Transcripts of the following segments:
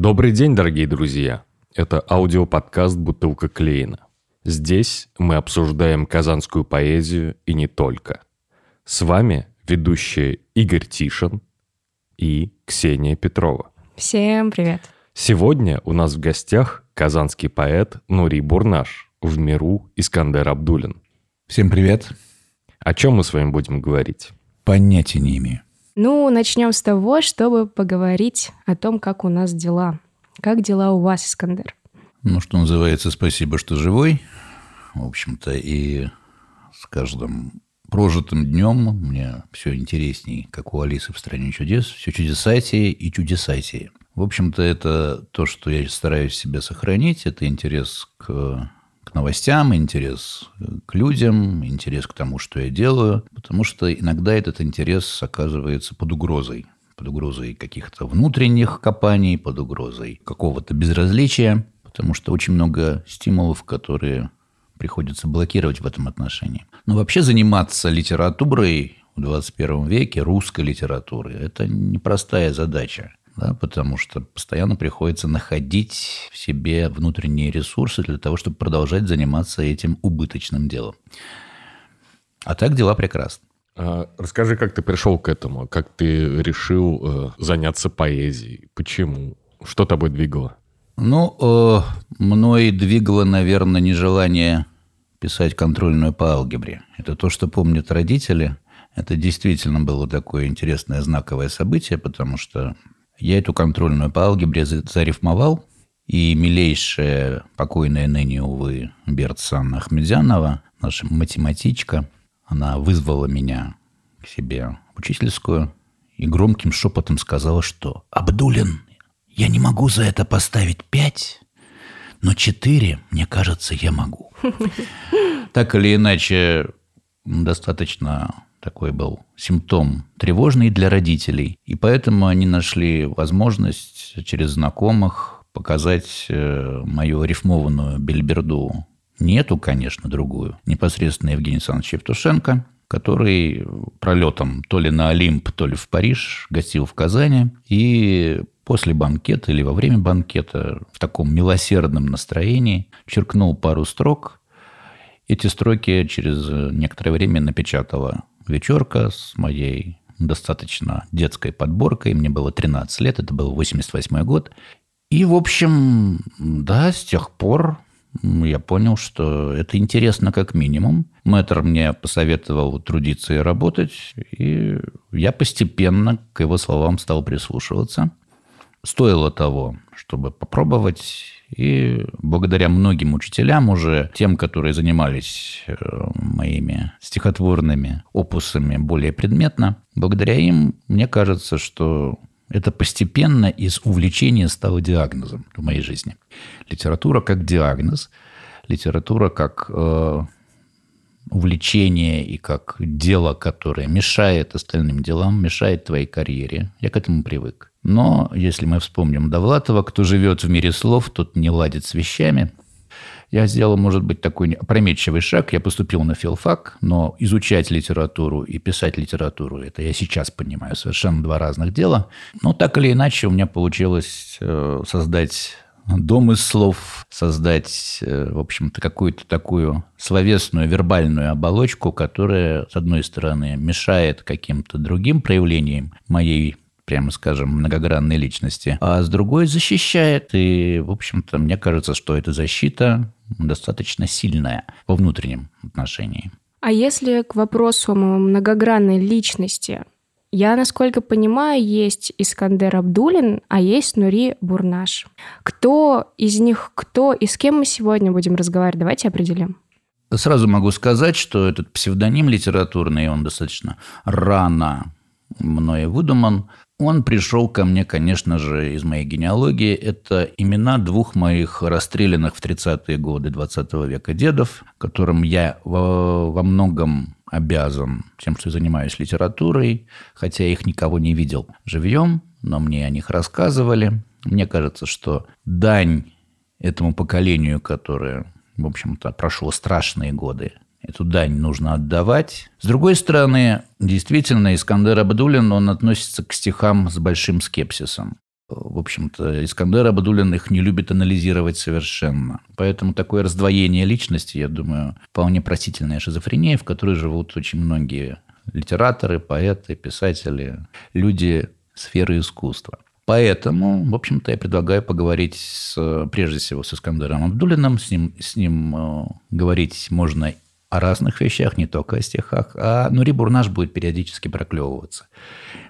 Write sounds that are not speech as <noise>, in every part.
Добрый день, дорогие друзья! Это аудиоподкаст «Бутылка Клейна». Здесь мы обсуждаем казанскую поэзию и не только. С вами ведущие Игорь Тишин и Ксения Петрова. Всем привет! Сегодня у нас в гостях казанский поэт Нури Бурнаш, в миру Искандер Абдулин. Всем привет! О чем мы с вами будем говорить? Понятия не имею. Ну, начнем с того, чтобы поговорить о том, как у нас дела. Как дела у вас, Искандер? Ну, что называется, спасибо, что живой. В общем-то, и с каждым прожитым днем мне все интересней, как у Алисы в «Стране чудес», все чудесатее и чудесатее. В общем-то, это то, что я стараюсь себе сохранить, это интерес к к новостям, интерес к людям, интерес к тому, что я делаю, потому что иногда этот интерес оказывается под угрозой под угрозой каких-то внутренних копаний, под угрозой какого-то безразличия, потому что очень много стимулов, которые приходится блокировать в этом отношении. Но вообще заниматься литературой в 21 веке, русской литературой, это непростая задача да, потому что постоянно приходится находить в себе внутренние ресурсы для того, чтобы продолжать заниматься этим убыточным делом. А так дела прекрасны. А, расскажи, как ты пришел к этому, как ты решил э, заняться поэзией, почему, что тобой двигало? Ну, э, мной двигало, наверное, нежелание писать контрольную по алгебре. Это то, что помнят родители. Это действительно было такое интересное знаковое событие, потому что я эту контрольную по алгебре зарифмовал, и милейшая, покойная ныне, увы, Берт Ахмедзянова, наша математичка, она вызвала меня к себе в учительскую и громким шепотом сказала, что «Абдулин, я не могу за это поставить пять, но четыре, мне кажется, я могу». <laughs> Так или иначе, достаточно такой был симптом тревожный для родителей. И поэтому они нашли возможность через знакомых показать э, мою рифмованную бельберду. Не эту, конечно, другую. Непосредственно Евгений Александрович Евтушенко, который пролетом то ли на Олимп, то ли в Париж гостил в Казани. И после банкета или во время банкета в таком милосердном настроении черкнул пару строк. Эти строки через некоторое время напечатала вечерка с моей достаточно детской подборкой. Мне было 13 лет, это был 88 год. И, в общем, да, с тех пор я понял, что это интересно как минимум. Мэтр мне посоветовал трудиться и работать, и я постепенно к его словам стал прислушиваться. Стоило того, чтобы попробовать и благодаря многим учителям уже, тем, которые занимались э, моими стихотворными опусами более предметно, благодаря им, мне кажется, что это постепенно из увлечения стало диагнозом в моей жизни. Литература как диагноз, литература как э, увлечение и как дело, которое мешает остальным делам, мешает твоей карьере. Я к этому привык. Но если мы вспомним Довлатова, кто живет в мире слов, тот не ладит с вещами. Я сделал, может быть, такой опрометчивый шаг. Я поступил на филфак, но изучать литературу и писать литературу, это я сейчас понимаю, совершенно два разных дела. Но так или иначе у меня получилось э, создать дом из слов, создать, э, в общем-то, какую-то такую словесную, вербальную оболочку, которая, с одной стороны, мешает каким-то другим проявлениям моей прямо скажем, многогранной личности, а с другой защищает. И, в общем-то, мне кажется, что эта защита достаточно сильная во внутреннем отношении. А если к вопросу многогранной личности, я, насколько понимаю, есть Искандер Абдулин, а есть Нури Бурнаш. Кто из них кто и с кем мы сегодня будем разговаривать? Давайте определим. Сразу могу сказать, что этот псевдоним литературный, он достаточно рано мной выдуман. Он пришел ко мне, конечно же, из моей генеалогии. Это имена двух моих расстрелянных в 30-е годы 20 века дедов, которым я во, во многом обязан тем, что занимаюсь литературой, хотя я их никого не видел живьем, но мне о них рассказывали. Мне кажется, что дань этому поколению, которое, в общем-то, прошло страшные годы, эту дань нужно отдавать. С другой стороны, действительно, Искандер Абдулин, он относится к стихам с большим скепсисом. В общем-то, Искандер Абдулин их не любит анализировать совершенно. Поэтому такое раздвоение личности, я думаю, вполне простительная шизофрения, в которой живут очень многие литераторы, поэты, писатели, люди сферы искусства. Поэтому, в общем-то, я предлагаю поговорить с, прежде всего с Искандером Абдулиным. С ним, с ним э, говорить можно о разных вещах, не только о стихах. А Нури Бурнаш будет периодически проклевываться.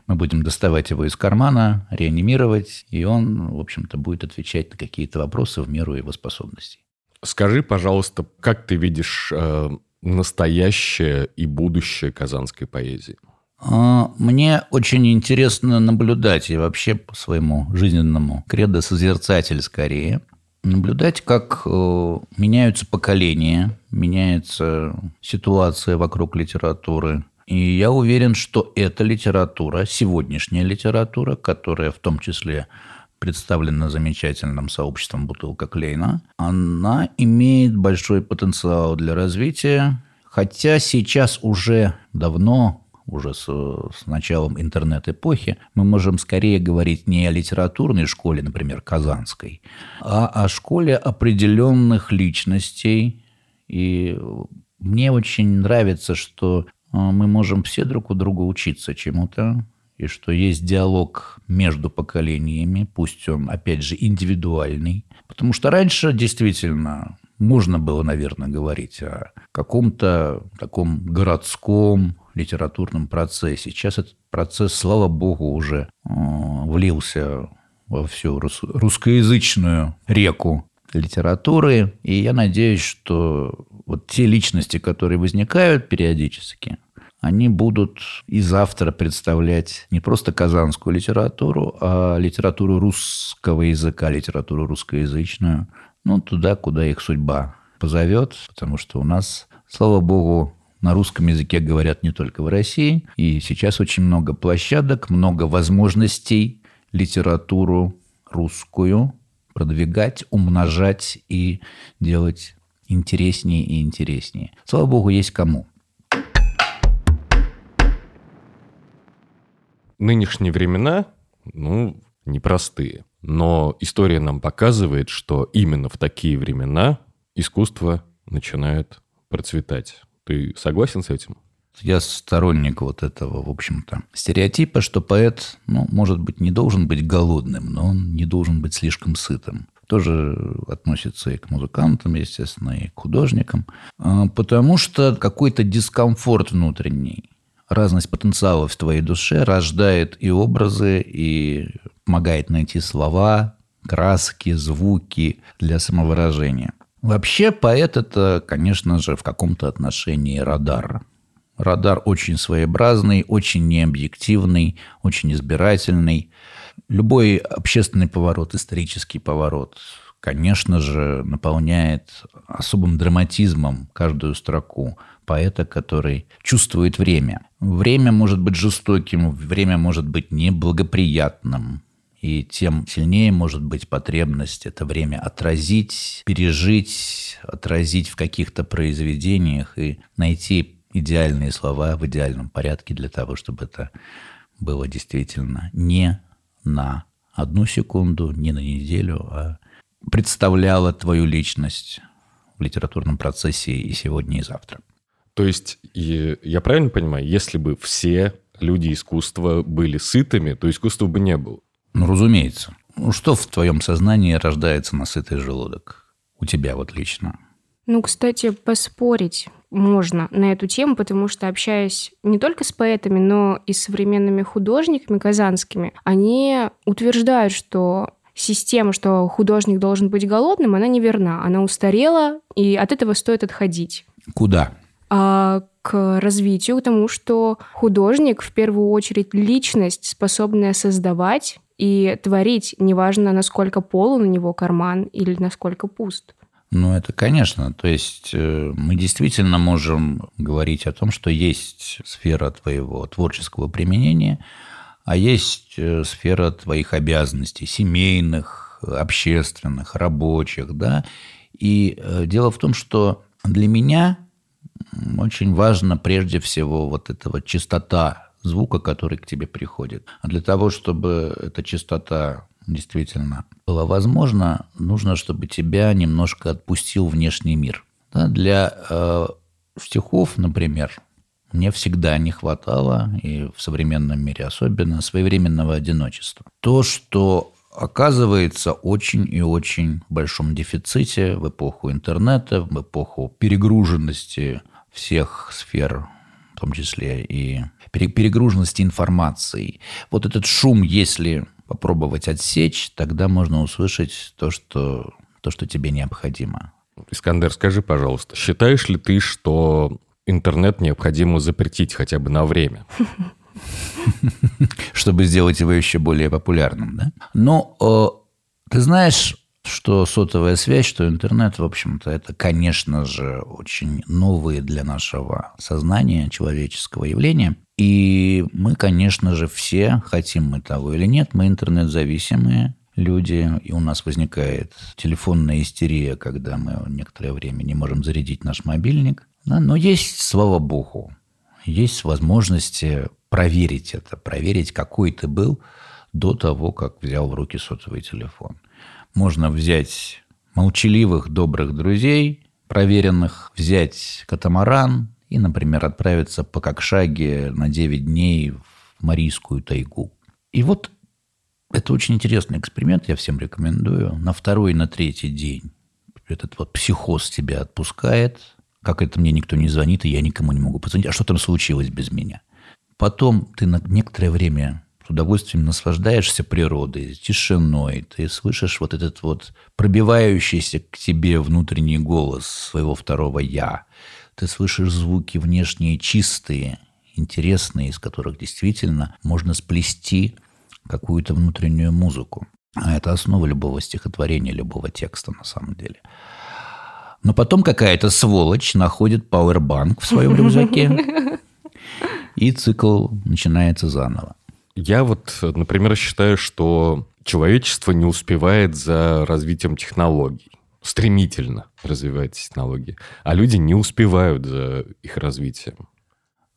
Мы будем доставать его из кармана, реанимировать, и он, в общем-то, будет отвечать на какие-то вопросы в меру его способностей. Скажи, пожалуйста, как ты видишь э, настоящее и будущее казанской поэзии? А, мне очень интересно наблюдать, и вообще по своему жизненному кредо созерцатель скорее, наблюдать, как э, меняются поколения, меняется ситуация вокруг литературы, и я уверен, что эта литература, сегодняшняя литература, которая в том числе представлена замечательным сообществом «Бутылка Клейна», она имеет большой потенциал для развития, хотя сейчас уже давно уже с, с началом интернет-эпохи, мы можем скорее говорить не о литературной школе, например, казанской, а о школе определенных личностей. И мне очень нравится, что а, мы можем все друг у друга учиться чему-то, и что есть диалог между поколениями, пусть он, опять же, индивидуальный. Потому что раньше действительно можно было, наверное, говорить о каком-то таком городском литературном процессе. Сейчас этот процесс, слава богу, уже э, влился во всю русскоязычную реку литературы. И я надеюсь, что вот те личности, которые возникают периодически, они будут и завтра представлять не просто казанскую литературу, а литературу русского языка, литературу русскоязычную, ну, туда, куда их судьба позовет, потому что у нас, слава богу, на русском языке говорят не только в России, и сейчас очень много площадок, много возможностей литературу русскую продвигать, умножать и делать интереснее и интереснее. Слава богу, есть кому. Нынешние времена, ну, непростые. Но история нам показывает, что именно в такие времена искусство начинает процветать. Ты согласен с этим? Я сторонник вот этого, в общем-то, стереотипа, что поэт, ну, может быть, не должен быть голодным, но он не должен быть слишком сытым. Тоже относится и к музыкантам, естественно, и к художникам. А, потому что какой-то дискомфорт внутренний, разность потенциалов в твоей душе рождает и образы, и помогает найти слова, краски, звуки для самовыражения. Вообще поэт – это, конечно же, в каком-то отношении радар. Радар очень своеобразный, очень необъективный, очень избирательный. Любой общественный поворот, исторический поворот, конечно же, наполняет особым драматизмом каждую строку поэта, который чувствует время. Время может быть жестоким, время может быть неблагоприятным, и тем сильнее может быть потребность это время отразить, пережить, отразить в каких-то произведениях и найти идеальные слова в идеальном порядке для того, чтобы это было действительно не на одну секунду, не на неделю, а представляло твою личность в литературном процессе и сегодня, и завтра. То есть, я правильно понимаю, если бы все люди искусства были сытыми, то искусства бы не было? Ну, разумеется. Что в твоем сознании рождается на сытый желудок? У тебя вот лично. Ну, кстати, поспорить можно на эту тему, потому что общаясь не только с поэтами, но и с современными художниками казанскими, они утверждают, что система, что художник должен быть голодным, она неверна. Она устарела, и от этого стоит отходить. Куда? А к развитию, к тому, что художник в первую очередь личность, способная создавать и творить, неважно, насколько полон у него карман или насколько пуст. Ну, это, конечно. То есть э, мы действительно можем говорить о том, что есть сфера твоего творческого применения, а есть э, сфера твоих обязанностей, семейных, общественных, рабочих, да. И э, дело в том, что для меня очень важно прежде всего вот эта вот чистота звука, который к тебе приходит. А для того, чтобы эта чистота действительно было возможно, нужно, чтобы тебя немножко отпустил внешний мир. Да, для э, стихов, например, мне всегда не хватало, и в современном мире особенно, своевременного одиночества. То, что оказывается очень и очень в большом дефиците в эпоху интернета, в эпоху перегруженности всех сфер, в том числе и перегруженности информацией. Вот этот шум, если попробовать отсечь, тогда можно услышать то, что, то, что тебе необходимо. Искандер, скажи, пожалуйста, считаешь ли ты, что интернет необходимо запретить хотя бы на время? <laughs> Чтобы сделать его еще более популярным, да? Но э, ты знаешь, что сотовая связь, что интернет, в общем-то, это, конечно же, очень новые для нашего сознания человеческого явления. И мы, конечно же, все, хотим мы того или нет, мы интернет-зависимые люди, и у нас возникает телефонная истерия, когда мы некоторое время не можем зарядить наш мобильник. Но есть, слава богу, есть возможности проверить это, проверить, какой ты был до того, как взял в руки сотовый телефон – можно взять молчаливых, добрых друзей, проверенных, взять катамаран и, например, отправиться по Кокшаге на 9 дней в Марийскую тайгу. И вот это очень интересный эксперимент, я всем рекомендую. На второй, на третий день этот вот психоз тебя отпускает. Как это мне никто не звонит, и я никому не могу позвонить. А что там случилось без меня? Потом ты на некоторое время удовольствием наслаждаешься природой, тишиной, ты слышишь вот этот вот пробивающийся к тебе внутренний голос своего второго «я», ты слышишь звуки внешние чистые, интересные, из которых действительно можно сплести какую-то внутреннюю музыку. А это основа любого стихотворения, любого текста на самом деле. Но потом какая-то сволочь находит пауэрбанк в своем рюкзаке, и цикл начинается заново. Я вот, например, считаю, что человечество не успевает за развитием технологий. Стремительно развивается технологии. А люди не успевают за их развитием.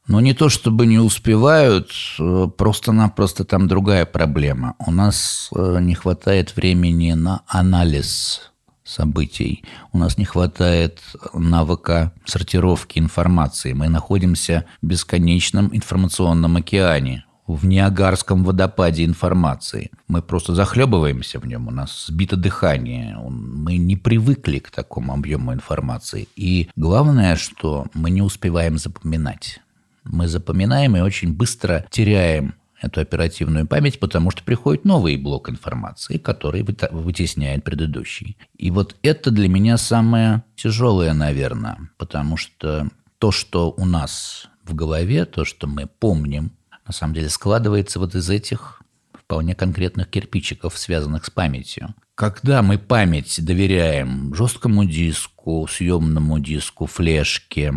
Но не то чтобы не успевают, э, просто-напросто там другая проблема. У нас э, не хватает времени на анализ событий. У нас не хватает навыка сортировки информации. Мы находимся в бесконечном информационном океане в Ниагарском водопаде информации. Мы просто захлебываемся в нем, у нас сбито дыхание, мы не привыкли к такому объему информации. И главное, что мы не успеваем запоминать. Мы запоминаем и очень быстро теряем эту оперативную память, потому что приходит новый блок информации, который вытесняет предыдущий. И вот это для меня самое тяжелое, наверное, потому что то, что у нас в голове, то, что мы помним, на самом деле складывается вот из этих вполне конкретных кирпичиков, связанных с памятью. Когда мы память доверяем жесткому диску, съемному диску, флешке,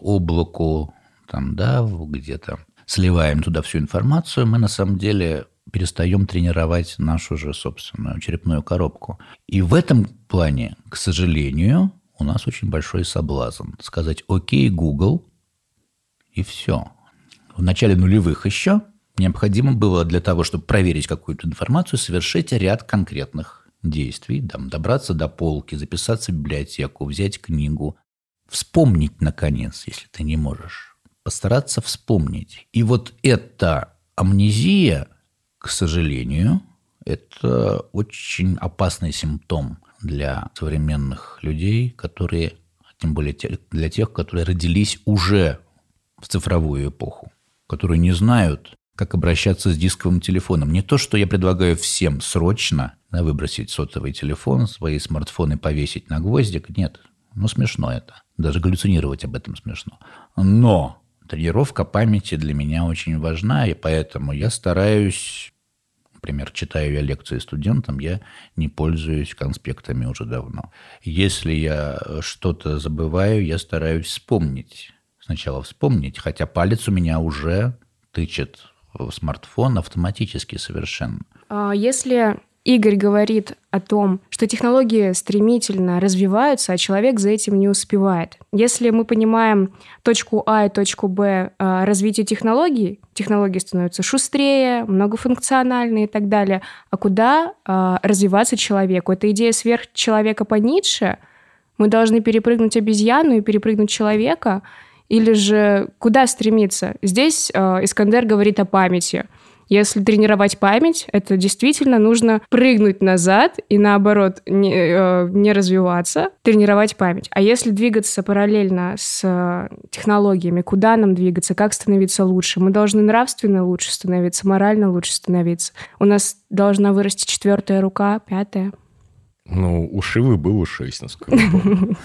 облаку, там, да, где-то сливаем туда всю информацию, мы на самом деле перестаем тренировать нашу же собственную черепную коробку. И в этом плане, к сожалению, у нас очень большой соблазн сказать «Окей, Google», и все в начале нулевых еще необходимо было для того, чтобы проверить какую-то информацию, совершить ряд конкретных действий, там, добраться до полки, записаться в библиотеку, взять книгу, вспомнить, наконец, если ты не можешь, постараться вспомнить. И вот эта амнезия, к сожалению, это очень опасный симптом для современных людей, которые, тем более для тех, которые родились уже в цифровую эпоху которые не знают, как обращаться с дисковым телефоном. Не то, что я предлагаю всем срочно да, выбросить сотовый телефон, свои смартфоны повесить на гвоздик. Нет, ну смешно это. Даже галлюцинировать об этом смешно. Но тренировка памяти для меня очень важна, и поэтому я стараюсь Например, читаю я лекции студентам, я не пользуюсь конспектами уже давно. Если я что-то забываю, я стараюсь вспомнить. Сначала вспомнить, хотя палец у меня уже тычет в смартфон автоматически совершенно. А если Игорь говорит о том, что технологии стремительно развиваются, а человек за этим не успевает. Если мы понимаем точку А и точку Б а, развития технологий, технологии становятся шустрее, многофункциональные и так далее. А куда а, развиваться человеку? Это идея сверхчеловека по Ницше? Мы должны перепрыгнуть обезьяну и перепрыгнуть человека? Или же куда стремиться? Здесь а, Искандер говорит о памяти – если тренировать память, это действительно нужно прыгнуть назад и наоборот не, э, не развиваться, тренировать память. А если двигаться параллельно с э, технологиями, куда нам двигаться, как становиться лучше? Мы должны нравственно лучше становиться, морально лучше становиться. У нас должна вырасти четвертая рука, пятая. Ну, у Шивы было шесть, насколько я помню.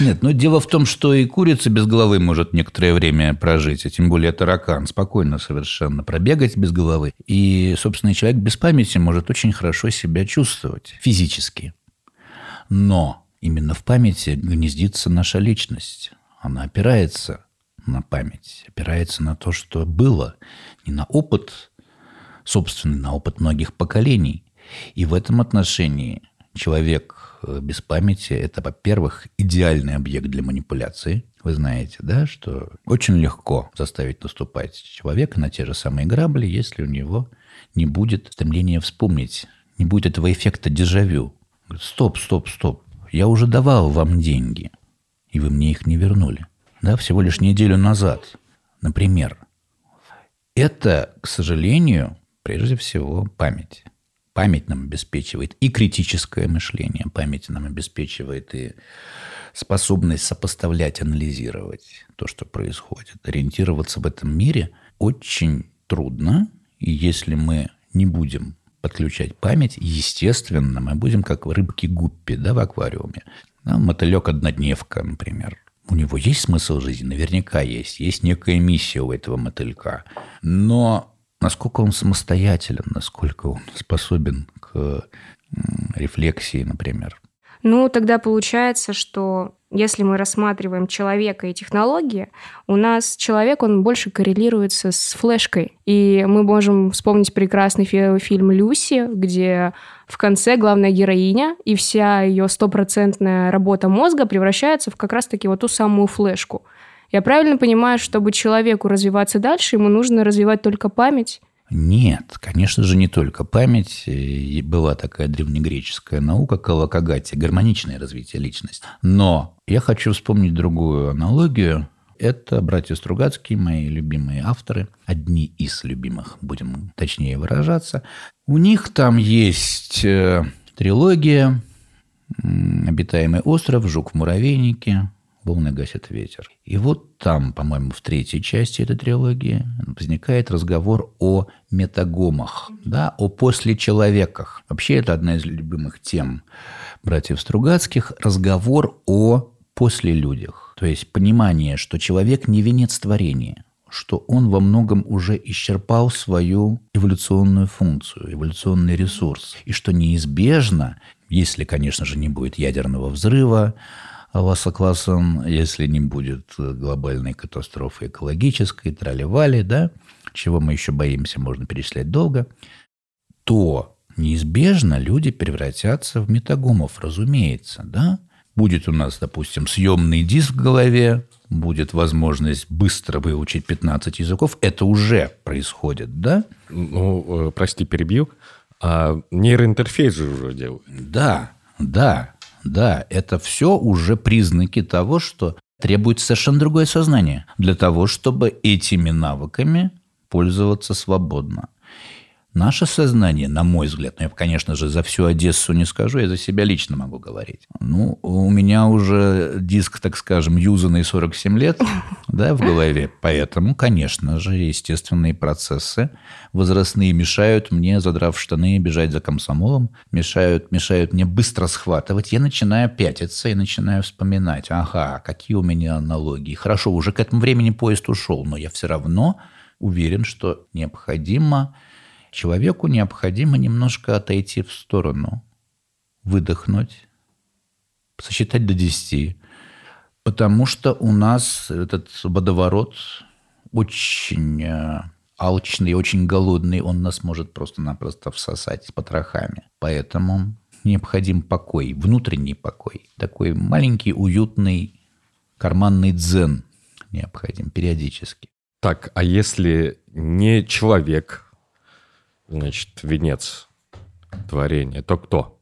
Нет, но дело в том, что и курица без головы может некоторое время прожить, а тем более таракан, спокойно совершенно пробегать без головы. И, собственно, человек без памяти может очень хорошо себя чувствовать физически. Но именно в памяти гнездится наша личность. Она опирается на память, опирается на то, что было, не на опыт собственный, на опыт многих поколений. И в этом отношении человек без памяти – это, во-первых, идеальный объект для манипуляции. Вы знаете, да, что очень легко заставить наступать человека на те же самые грабли, если у него не будет стремления вспомнить, не будет этого эффекта дежавю. Стоп, стоп, стоп. Я уже давал вам деньги, и вы мне их не вернули. Да, всего лишь неделю назад, например. Это, к сожалению, прежде всего память. Память нам обеспечивает и критическое мышление, память нам обеспечивает и способность сопоставлять, анализировать то, что происходит. Ориентироваться в этом мире очень трудно, и если мы не будем подключать память, естественно, мы будем как рыбки-гуппи да, в аквариуме. Да, мотылек-однодневка, например. У него есть смысл жизни? Наверняка есть. Есть некая миссия у этого мотылька. Но насколько он самостоятелен, насколько он способен к рефлексии, например. Ну, тогда получается, что если мы рассматриваем человека и технологии, у нас человек, он больше коррелируется с флешкой. И мы можем вспомнить прекрасный фи- фильм «Люси», где в конце главная героиня и вся ее стопроцентная работа мозга превращается в как раз-таки вот ту самую флешку. Я правильно понимаю, чтобы человеку развиваться дальше, ему нужно развивать только память? Нет, конечно же, не только память. И была такая древнегреческая наука калакагати, гармоничное развитие личности. Но я хочу вспомнить другую аналогию. Это братья Стругацкие, мои любимые авторы, одни из любимых, будем точнее выражаться. У них там есть э, трилогия «Обитаемый остров», «Жук в муравейнике», волны гасит ветер. И вот там, по-моему, в третьей части этой трилогии возникает разговор о метагомах, да, о послечеловеках. Вообще это одна из любимых тем братьев Стругацких – разговор о послелюдях. То есть понимание, что человек не венец творения, что он во многом уже исчерпал свою эволюционную функцию, эволюционный ресурс, и что неизбежно, если, конечно же, не будет ядерного взрыва, Лассо-классом, если не будет глобальной катастрофы экологической, трали да, чего мы еще боимся, можно перечислять долго, то неизбежно люди превратятся в метагомов, разумеется, да. Будет у нас, допустим, съемный диск в голове, будет возможность быстро выучить 15 языков. Это уже происходит, да? Ну, э, прости, перебью. А нейроинтерфейс же уже делают. Да, да. Да, это все уже признаки того, что требуется совершенно другое сознание для того, чтобы этими навыками пользоваться свободно. Наше сознание, на мой взгляд, ну, я, конечно же, за всю Одессу не скажу, я за себя лично могу говорить. Ну, у меня уже диск, так скажем, юзанный 47 лет <laughs> да, в голове, поэтому, конечно же, естественные процессы возрастные мешают мне, задрав штаны, бежать за комсомолом, мешают, мешают мне быстро схватывать. Я начинаю пятиться и начинаю вспоминать, ага, какие у меня аналогии. Хорошо, уже к этому времени поезд ушел, но я все равно уверен, что необходимо Человеку необходимо немножко отойти в сторону, выдохнуть, сосчитать до 10, потому что у нас этот водоворот очень э, алчный, очень голодный, он нас может просто-напросто всосать с потрохами. Поэтому необходим покой, внутренний покой. Такой маленький, уютный, карманный дзен необходим периодически. Так, а если не человек, значит, венец творения, то кто?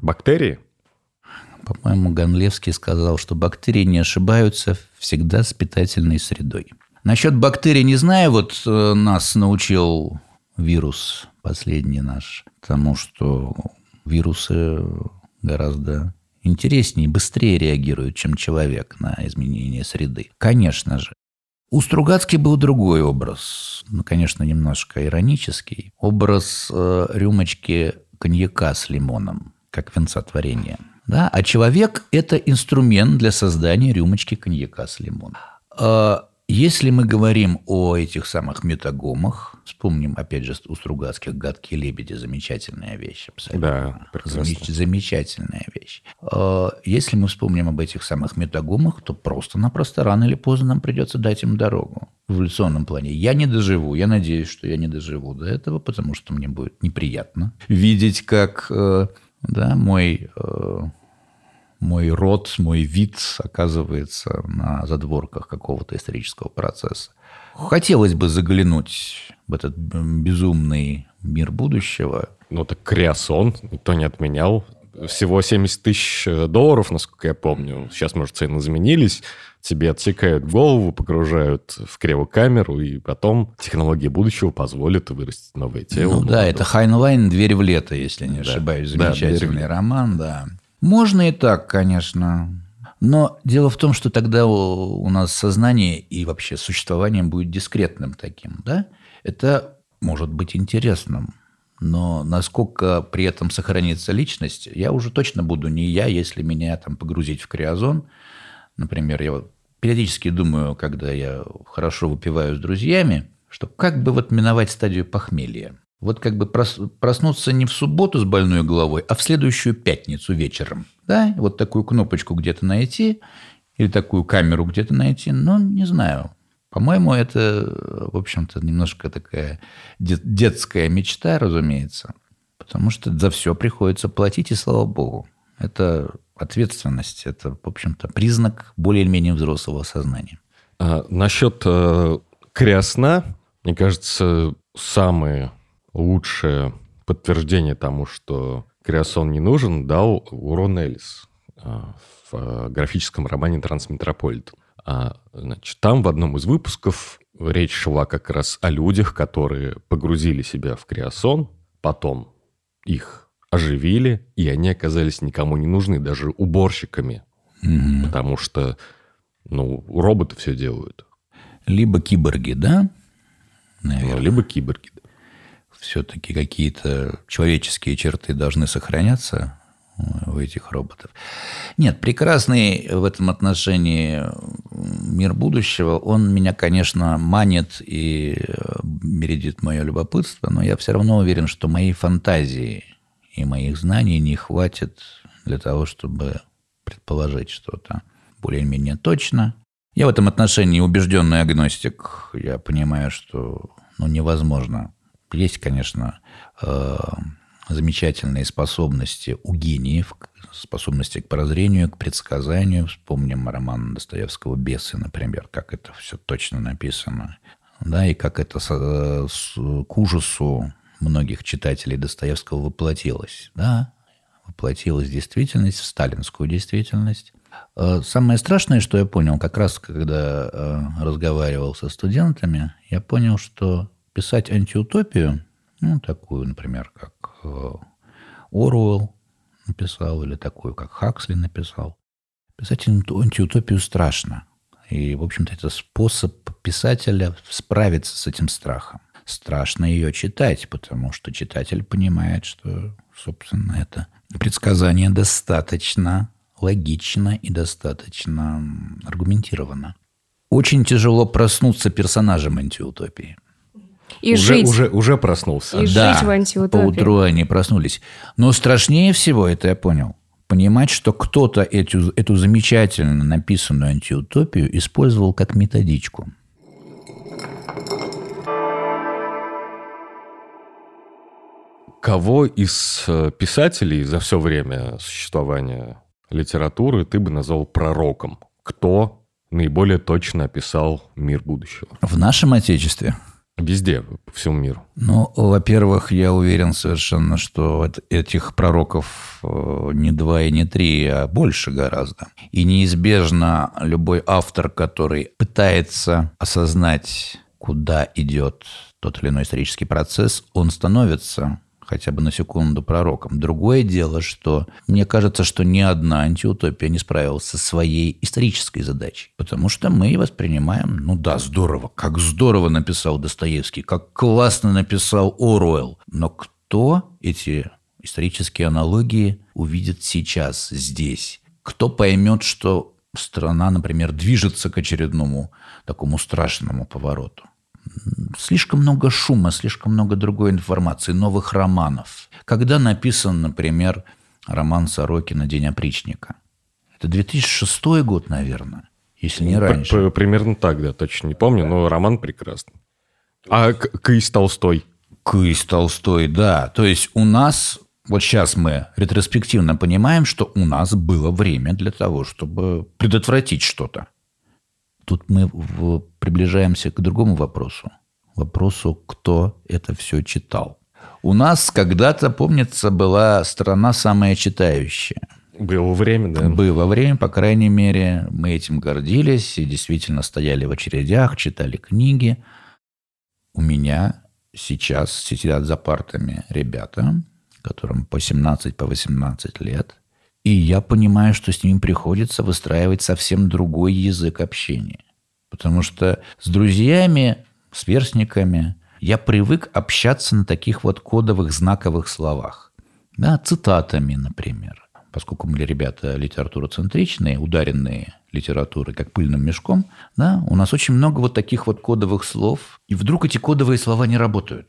Бактерии? По-моему, Ганлевский сказал, что бактерии не ошибаются всегда с питательной средой. Насчет бактерий не знаю, вот э, нас научил вирус последний наш тому, что вирусы гораздо интереснее, быстрее реагируют, чем человек на изменение среды. Конечно же. У Стругацки был другой образ, ну, конечно, немножко иронический. Образ э, рюмочки коньяка с лимоном, как венца творения. Да? А человек – это инструмент для создания рюмочки коньяка с лимоном. А если мы говорим о этих самых метагомах, вспомним, опять же, у Стругацких «Гадкие лебеди» – замечательная вещь абсолютно. Да, Замеч- замечательная вещь. А, если мы вспомним об этих самых метагомах, то просто-напросто рано или поздно нам придется дать им дорогу в эволюционном плане. Я не доживу, я надеюсь, что я не доживу до этого, потому что мне будет неприятно видеть, как э, да, мой э, мой род, мой вид оказывается на задворках какого-то исторического процесса. Хотелось бы заглянуть в этот безумный мир будущего. Ну, так Криосон никто не отменял. Всего 70 тысяч долларов, насколько я помню. Сейчас, может, цены изменились. Тебе отсекают голову, погружают в криокамеру, и потом технологии будущего позволят вырастить новое тело. Ну да, это Хайнлайн «Дверь в лето», если не да. ошибаюсь. Замечательный да, роман, да. Можно и так, конечно. Но дело в том, что тогда у нас сознание и вообще существование будет дискретным таким. Да? Это может быть интересным. Но насколько при этом сохранится личность, я уже точно буду не я, если меня там погрузить в криозон. Например, я вот периодически думаю, когда я хорошо выпиваю с друзьями, что как бы вот миновать стадию похмелья – вот как бы проснуться не в субботу с больной головой, а в следующую пятницу вечером. Да, вот такую кнопочку где-то найти или такую камеру где-то найти, ну, не знаю. По-моему, это, в общем-то, немножко такая детская мечта, разумеется, потому что за все приходится платить, и слава богу. Это ответственность, это, в общем-то, признак более-менее взрослого сознания. А, насчет э, крясна, мне кажется, самые лучшее подтверждение тому, что Криосон не нужен, дал Урон Элис а, в а, графическом романе «Трансметрополитен». А, значит, там в одном из выпусков речь шла как раз о людях, которые погрузили себя в криосон, потом их оживили, и они оказались никому не нужны, даже уборщиками. Угу. Потому что, ну, роботы все делают. Либо киборги, да? Наверное. Либо киборги, все-таки какие-то человеческие черты должны сохраняться у этих роботов. Нет, прекрасный в этом отношении мир будущего, он меня, конечно, манит и бередит мое любопытство, но я все равно уверен, что моей фантазии и моих знаний не хватит для того, чтобы предположить что-то более-менее точно. Я в этом отношении убежденный агностик. Я понимаю, что ну, невозможно есть, конечно, э, замечательные способности у гениев, способности к прозрению, к предсказанию. Вспомним роман Достоевского «Бесы», например, как это все точно написано. Да, и как это с, с, к ужасу многих читателей Достоевского воплотилось. Да, воплотилась действительность в сталинскую действительность. Э, самое страшное, что я понял, как раз когда э, разговаривал со студентами, я понял, что писать антиутопию, ну, такую, например, как э, Оруэлл написал, или такую, как Хаксли написал, писать антиутопию страшно. И, в общем-то, это способ писателя справиться с этим страхом. Страшно ее читать, потому что читатель понимает, что, собственно, это предсказание достаточно логично и достаточно аргументировано. Очень тяжело проснуться персонажем антиутопии. И уже, жить. Уже, уже проснулся. И Да, жить в антиутопии. Поутру они проснулись. Но страшнее всего, это я понял, понимать, что кто-то эту, эту замечательно написанную антиутопию использовал как методичку. Кого из э, писателей за все время существования литературы ты бы назвал пророком? Кто наиболее точно описал мир будущего? В нашем Отечестве Везде, по всему миру. Ну, во-первых, я уверен совершенно, что эт- этих пророков э, не два и не три, а больше гораздо. И неизбежно любой автор, который пытается осознать, куда идет тот или иной исторический процесс, он становится хотя бы на секунду пророком. Другое дело, что мне кажется, что ни одна антиутопия не справилась со своей исторической задачей. Потому что мы воспринимаем, ну да, здорово, как здорово написал Достоевский, как классно написал Оруэлл. Но кто эти исторические аналогии увидит сейчас, здесь? Кто поймет, что страна, например, движется к очередному такому страшному повороту? Слишком много шума, слишком много другой информации, новых романов. Когда написан, например, роман Сорокина «День опричника»? Это 2006 год, наверное, если не П- раньше. Примерно так, да, точно не помню, но роман прекрасный. А К- Кысь Толстой? Кысь Толстой, да. То есть у нас, вот сейчас мы ретроспективно понимаем, что у нас было время для того, чтобы предотвратить что-то. Тут мы в- приближаемся к другому вопросу. Вопросу, кто это все читал. У нас когда-то, помнится, была страна самая читающая. Было время, да? Было время, по крайней мере, мы этим гордились и действительно стояли в очередях, читали книги. У меня сейчас сидят за партами ребята, которым по 17, по 18 лет, и я понимаю, что с ними приходится выстраивать совсем другой язык общения. Потому что с друзьями, с верстниками я привык общаться на таких вот кодовых знаковых словах. Да, цитатами, например. Поскольку мы ребята литературоцентричные, ударенные литературой как пыльным мешком, да, у нас очень много вот таких вот кодовых слов, и вдруг эти кодовые слова не работают.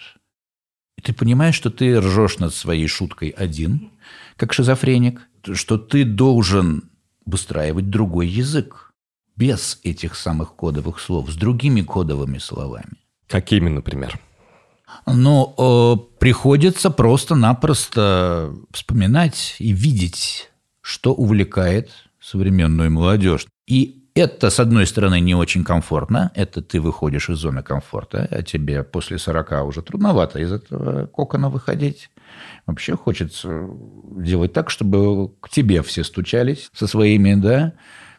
И ты понимаешь, что ты ржешь над своей шуткой один, как шизофреник, что ты должен выстраивать другой язык без этих самых кодовых слов, с другими кодовыми словами. Какими, например? Но э, приходится просто-напросто вспоминать и видеть, что увлекает современную молодежь. И это, с одной стороны, не очень комфортно. Это ты выходишь из зоны комфорта, а тебе после 40 уже трудновато из этого кокона выходить. Вообще хочется делать так, чтобы к тебе все стучались со своими, да,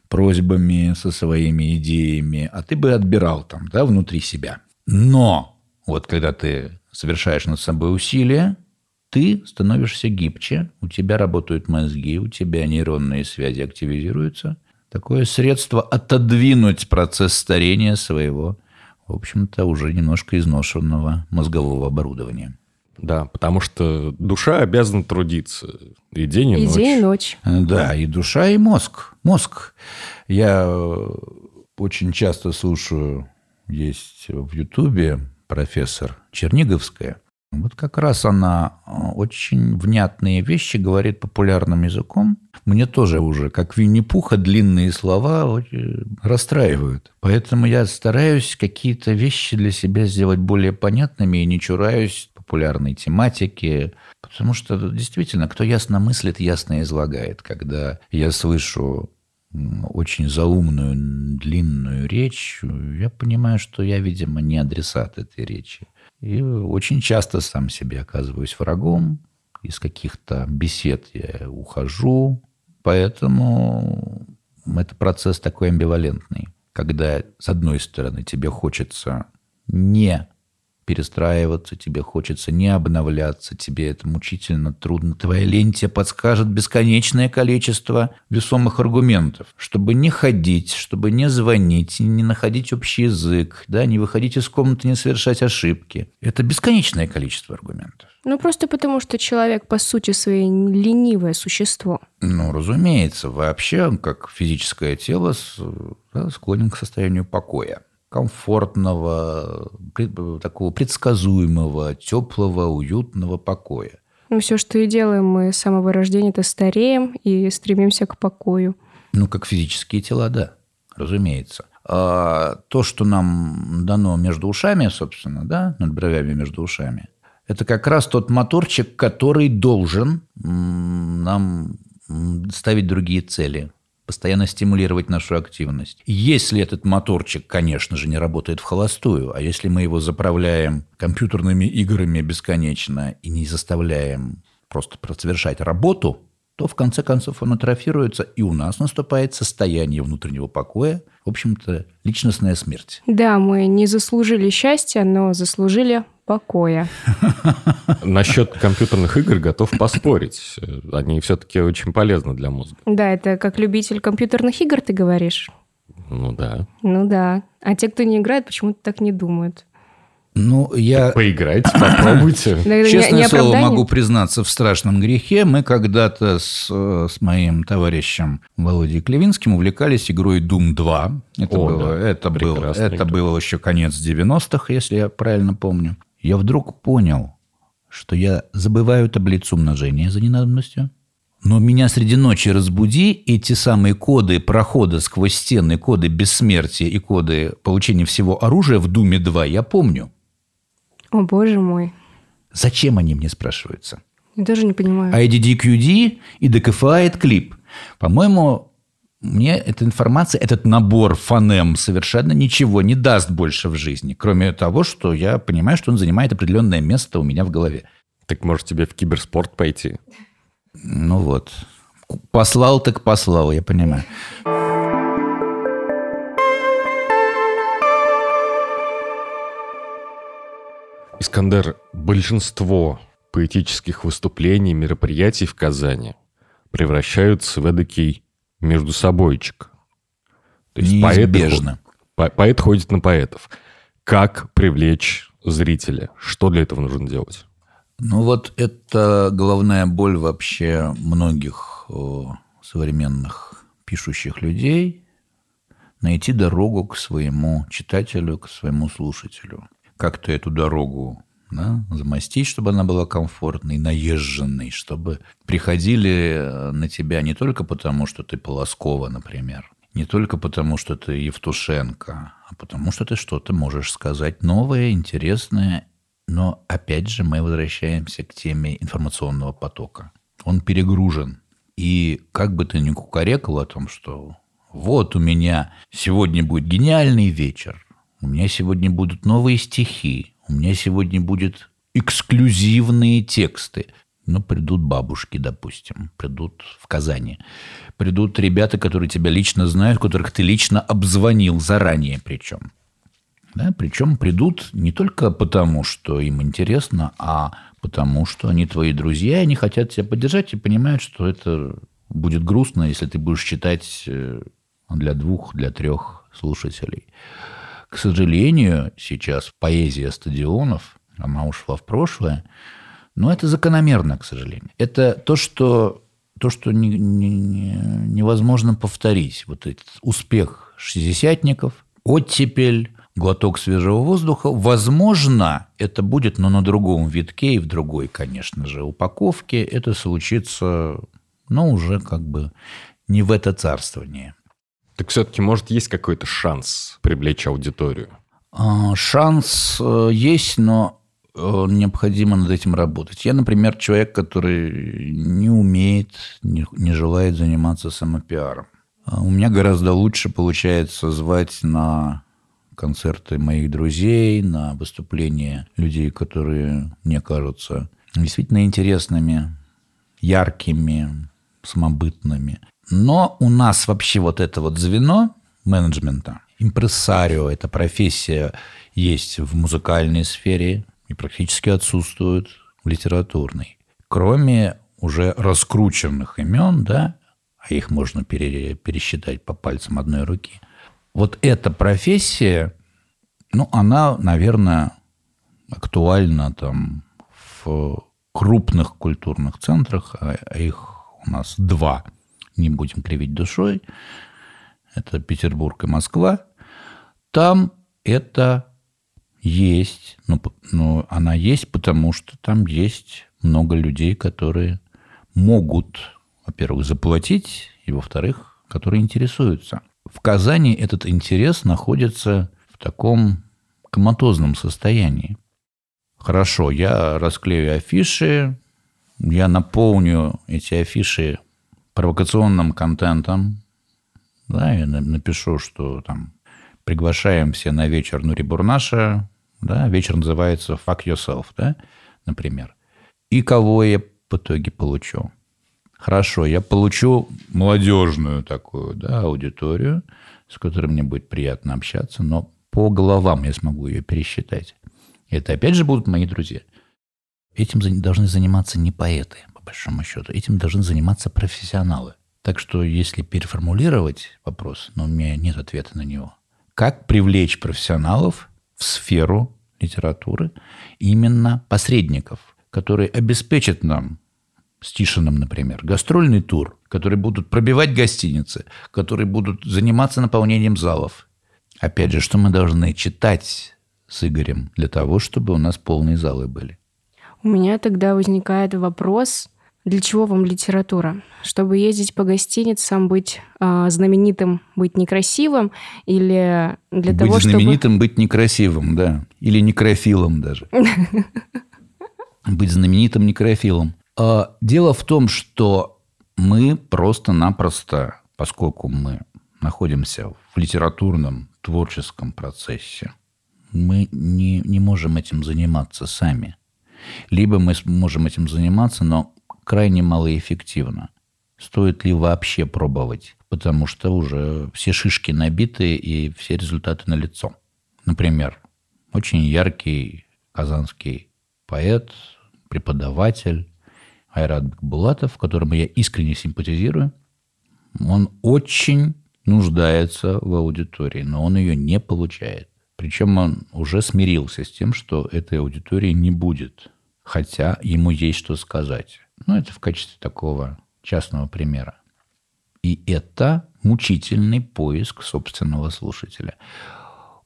просьбами, со своими идеями, а ты бы отбирал там, да, внутри себя. Но вот когда ты совершаешь над собой усилия, ты становишься гибче, у тебя работают мозги, у тебя нейронные связи активизируются. Такое средство отодвинуть процесс старения своего, в общем-то, уже немножко изношенного мозгового оборудования. Да, потому что душа обязана трудиться и день, и, И ночь. день и ночь. Да, и душа, и мозг. Мозг. Я э, очень часто слушаю, есть в Ютубе профессор Черниговская. Вот как раз она э, очень внятные вещи говорит популярным языком. Мне тоже уже, как Винни-Пуха, длинные слова расстраивают. Поэтому я стараюсь какие-то вещи для себя сделать более понятными и не чураюсь популярной тематики. Потому что действительно, кто ясно мыслит, ясно излагает. Когда я слышу очень заумную, длинную речь, я понимаю, что я, видимо, не адресат этой речи. И очень часто сам себе оказываюсь врагом. Из каких-то бесед я ухожу. Поэтому это процесс такой амбивалентный. Когда, с одной стороны, тебе хочется не перестраиваться, тебе хочется не обновляться, тебе это мучительно трудно. Твоя лень тебе подскажет бесконечное количество весомых аргументов, чтобы не ходить, чтобы не звонить, не находить общий язык, да, не выходить из комнаты, не совершать ошибки. Это бесконечное количество аргументов. Ну, просто потому, что человек, по сути своей, ленивое существо. Ну, разумеется, вообще, как физическое тело, да, склонен к состоянию покоя. Комфортного, такого предсказуемого, теплого, уютного покоя. Ну, все, что и делаем мы с самого рождения, это стареем и стремимся к покою. Ну, как физические тела, да, разумеется. А то, что нам дано между ушами, собственно, да, над бровями между ушами, это как раз тот моторчик, который должен нам ставить другие цели, постоянно стимулировать нашу активность. Если этот моторчик, конечно же, не работает в холостую, а если мы его заправляем компьютерными играми бесконечно и не заставляем просто совершать работу, то в конце концов он атрофируется, и у нас наступает состояние внутреннего покоя, в общем-то, личностная смерть. Да, мы не заслужили счастья, но заслужили покоя. <laughs> Насчет компьютерных игр готов поспорить. Они все-таки очень полезны для мозга. Да, это как любитель компьютерных игр, ты говоришь? Ну да. Ну да. А те, кто не играет, почему-то так не думают. Ну, я... Поиграйте, попробуйте. <coughs> Честное слово, могу признаться в страшном грехе. Мы когда-то с, с моим товарищем Володей Клевинским увлекались игрой Doom 2. Это, О, было, да. это, было, это было еще конец 90-х, если я правильно помню. Я вдруг понял, что я забываю таблицу умножения за ненадобностью. Но меня среди ночи разбуди, эти самые коды прохода сквозь стены, коды бессмертия и коды получения всего оружия в Думе 2 я помню. О, боже мой. Зачем они мне спрашиваются? Я даже не понимаю. IDDQD и DKFI клип. По-моему, мне эта информация, этот набор фонем совершенно ничего не даст больше в жизни, кроме того, что я понимаю, что он занимает определенное место у меня в голове. Так может тебе в киберспорт пойти? Ну вот. Послал так послал, я понимаю. Искандер, большинство поэтических выступлений, мероприятий в Казани превращаются в эдакий между собойчик. То есть Неизбежно. Поэт, поэт ходит на поэтов. Как привлечь зрителя? Что для этого нужно делать? Ну вот это головная боль вообще многих современных пишущих людей найти дорогу к своему читателю, к своему слушателю как-то эту дорогу да, замостить, чтобы она была комфортной, наезженной, чтобы приходили э, на тебя не только потому, что ты Полоскова, например, не только потому, что ты Евтушенко, а потому что ты что-то можешь сказать новое, интересное. Но опять же мы возвращаемся к теме информационного потока. Он перегружен. И как бы ты ни кукарекал о том, что вот у меня сегодня будет гениальный вечер, у меня сегодня будут новые стихи, у меня сегодня будут эксклюзивные тексты. Ну, придут бабушки, допустим, придут в Казани. Придут ребята, которые тебя лично знают, которых ты лично обзвонил заранее причем. Да, причем придут не только потому, что им интересно, а потому, что они твои друзья, и они хотят тебя поддержать и понимают, что это будет грустно, если ты будешь читать э, для двух, для трех слушателей. К сожалению, сейчас поэзия стадионов, она ушла в прошлое, но это закономерно, к сожалению. Это то, что, то, что не, не, невозможно повторить. Вот этот успех шестидесятников, оттепель, глоток свежего воздуха. Возможно, это будет, но на другом витке и в другой, конечно же, упаковке. Это случится, но уже как бы не в это царствование. Так все-таки, может, есть какой-то шанс привлечь аудиторию? А, шанс э, есть, но э, необходимо над этим работать. Я, например, человек, который не умеет, не, не желает заниматься самопиаром. А у меня гораздо лучше получается звать на концерты моих друзей, на выступления людей, которые мне кажутся действительно интересными, яркими, самобытными. Но у нас вообще вот это вот звено менеджмента, импрессарио, эта профессия есть в музыкальной сфере и практически отсутствует в литературной. Кроме уже раскрученных имен, да, а их можно пересчитать по пальцам одной руки. Вот эта профессия, ну, она, наверное, актуальна там в крупных культурных центрах, а их у нас два – не будем кривить душой, это Петербург и Москва, там это есть, но, но она есть, потому что там есть много людей, которые могут, во-первых, заплатить, и, во-вторых, которые интересуются. В Казани этот интерес находится в таком коматозном состоянии. Хорошо, я расклею афиши, я наполню эти афиши провокационным контентом, да, я напишу, что там приглашаем все на вечер Нури Бурнаша, да, вечер называется «Fuck yourself», да, например. И кого я в итоге получу? Хорошо, я получу молодежную такую да, аудиторию, с которой мне будет приятно общаться, но по головам я смогу ее пересчитать. Это опять же будут мои друзья. Этим должны заниматься не поэты, по большому счету. Этим должны заниматься профессионалы. Так что, если переформулировать вопрос, но у меня нет ответа на него, как привлечь профессионалов в сферу литературы, именно посредников, которые обеспечат нам с Тишином, например, гастрольный тур, которые будут пробивать гостиницы, которые будут заниматься наполнением залов. Опять же, что мы должны читать с Игорем для того, чтобы у нас полные залы были? У меня тогда возникает вопрос, для чего вам литература? Чтобы ездить по гостиницам, быть э, знаменитым, быть некрасивым, или для быть того, чтобы... Быть знаменитым, быть некрасивым, да. Или некрофилом даже. <laughs> Быть знаменитым некрофилом. А дело в том, что мы просто-напросто, поскольку мы находимся в литературном творческом процессе, мы не, не можем этим заниматься сами. Либо мы можем этим заниматься, но крайне малоэффективно. Стоит ли вообще пробовать? Потому что уже все шишки набиты и все результаты налицо. Например, очень яркий казанский поэт, преподаватель Айрат Булатов, которому я искренне симпатизирую, он очень нуждается в аудитории, но он ее не получает. Причем он уже смирился с тем, что этой аудитории не будет, хотя ему есть что сказать. Ну, это в качестве такого частного примера. И это мучительный поиск собственного слушателя.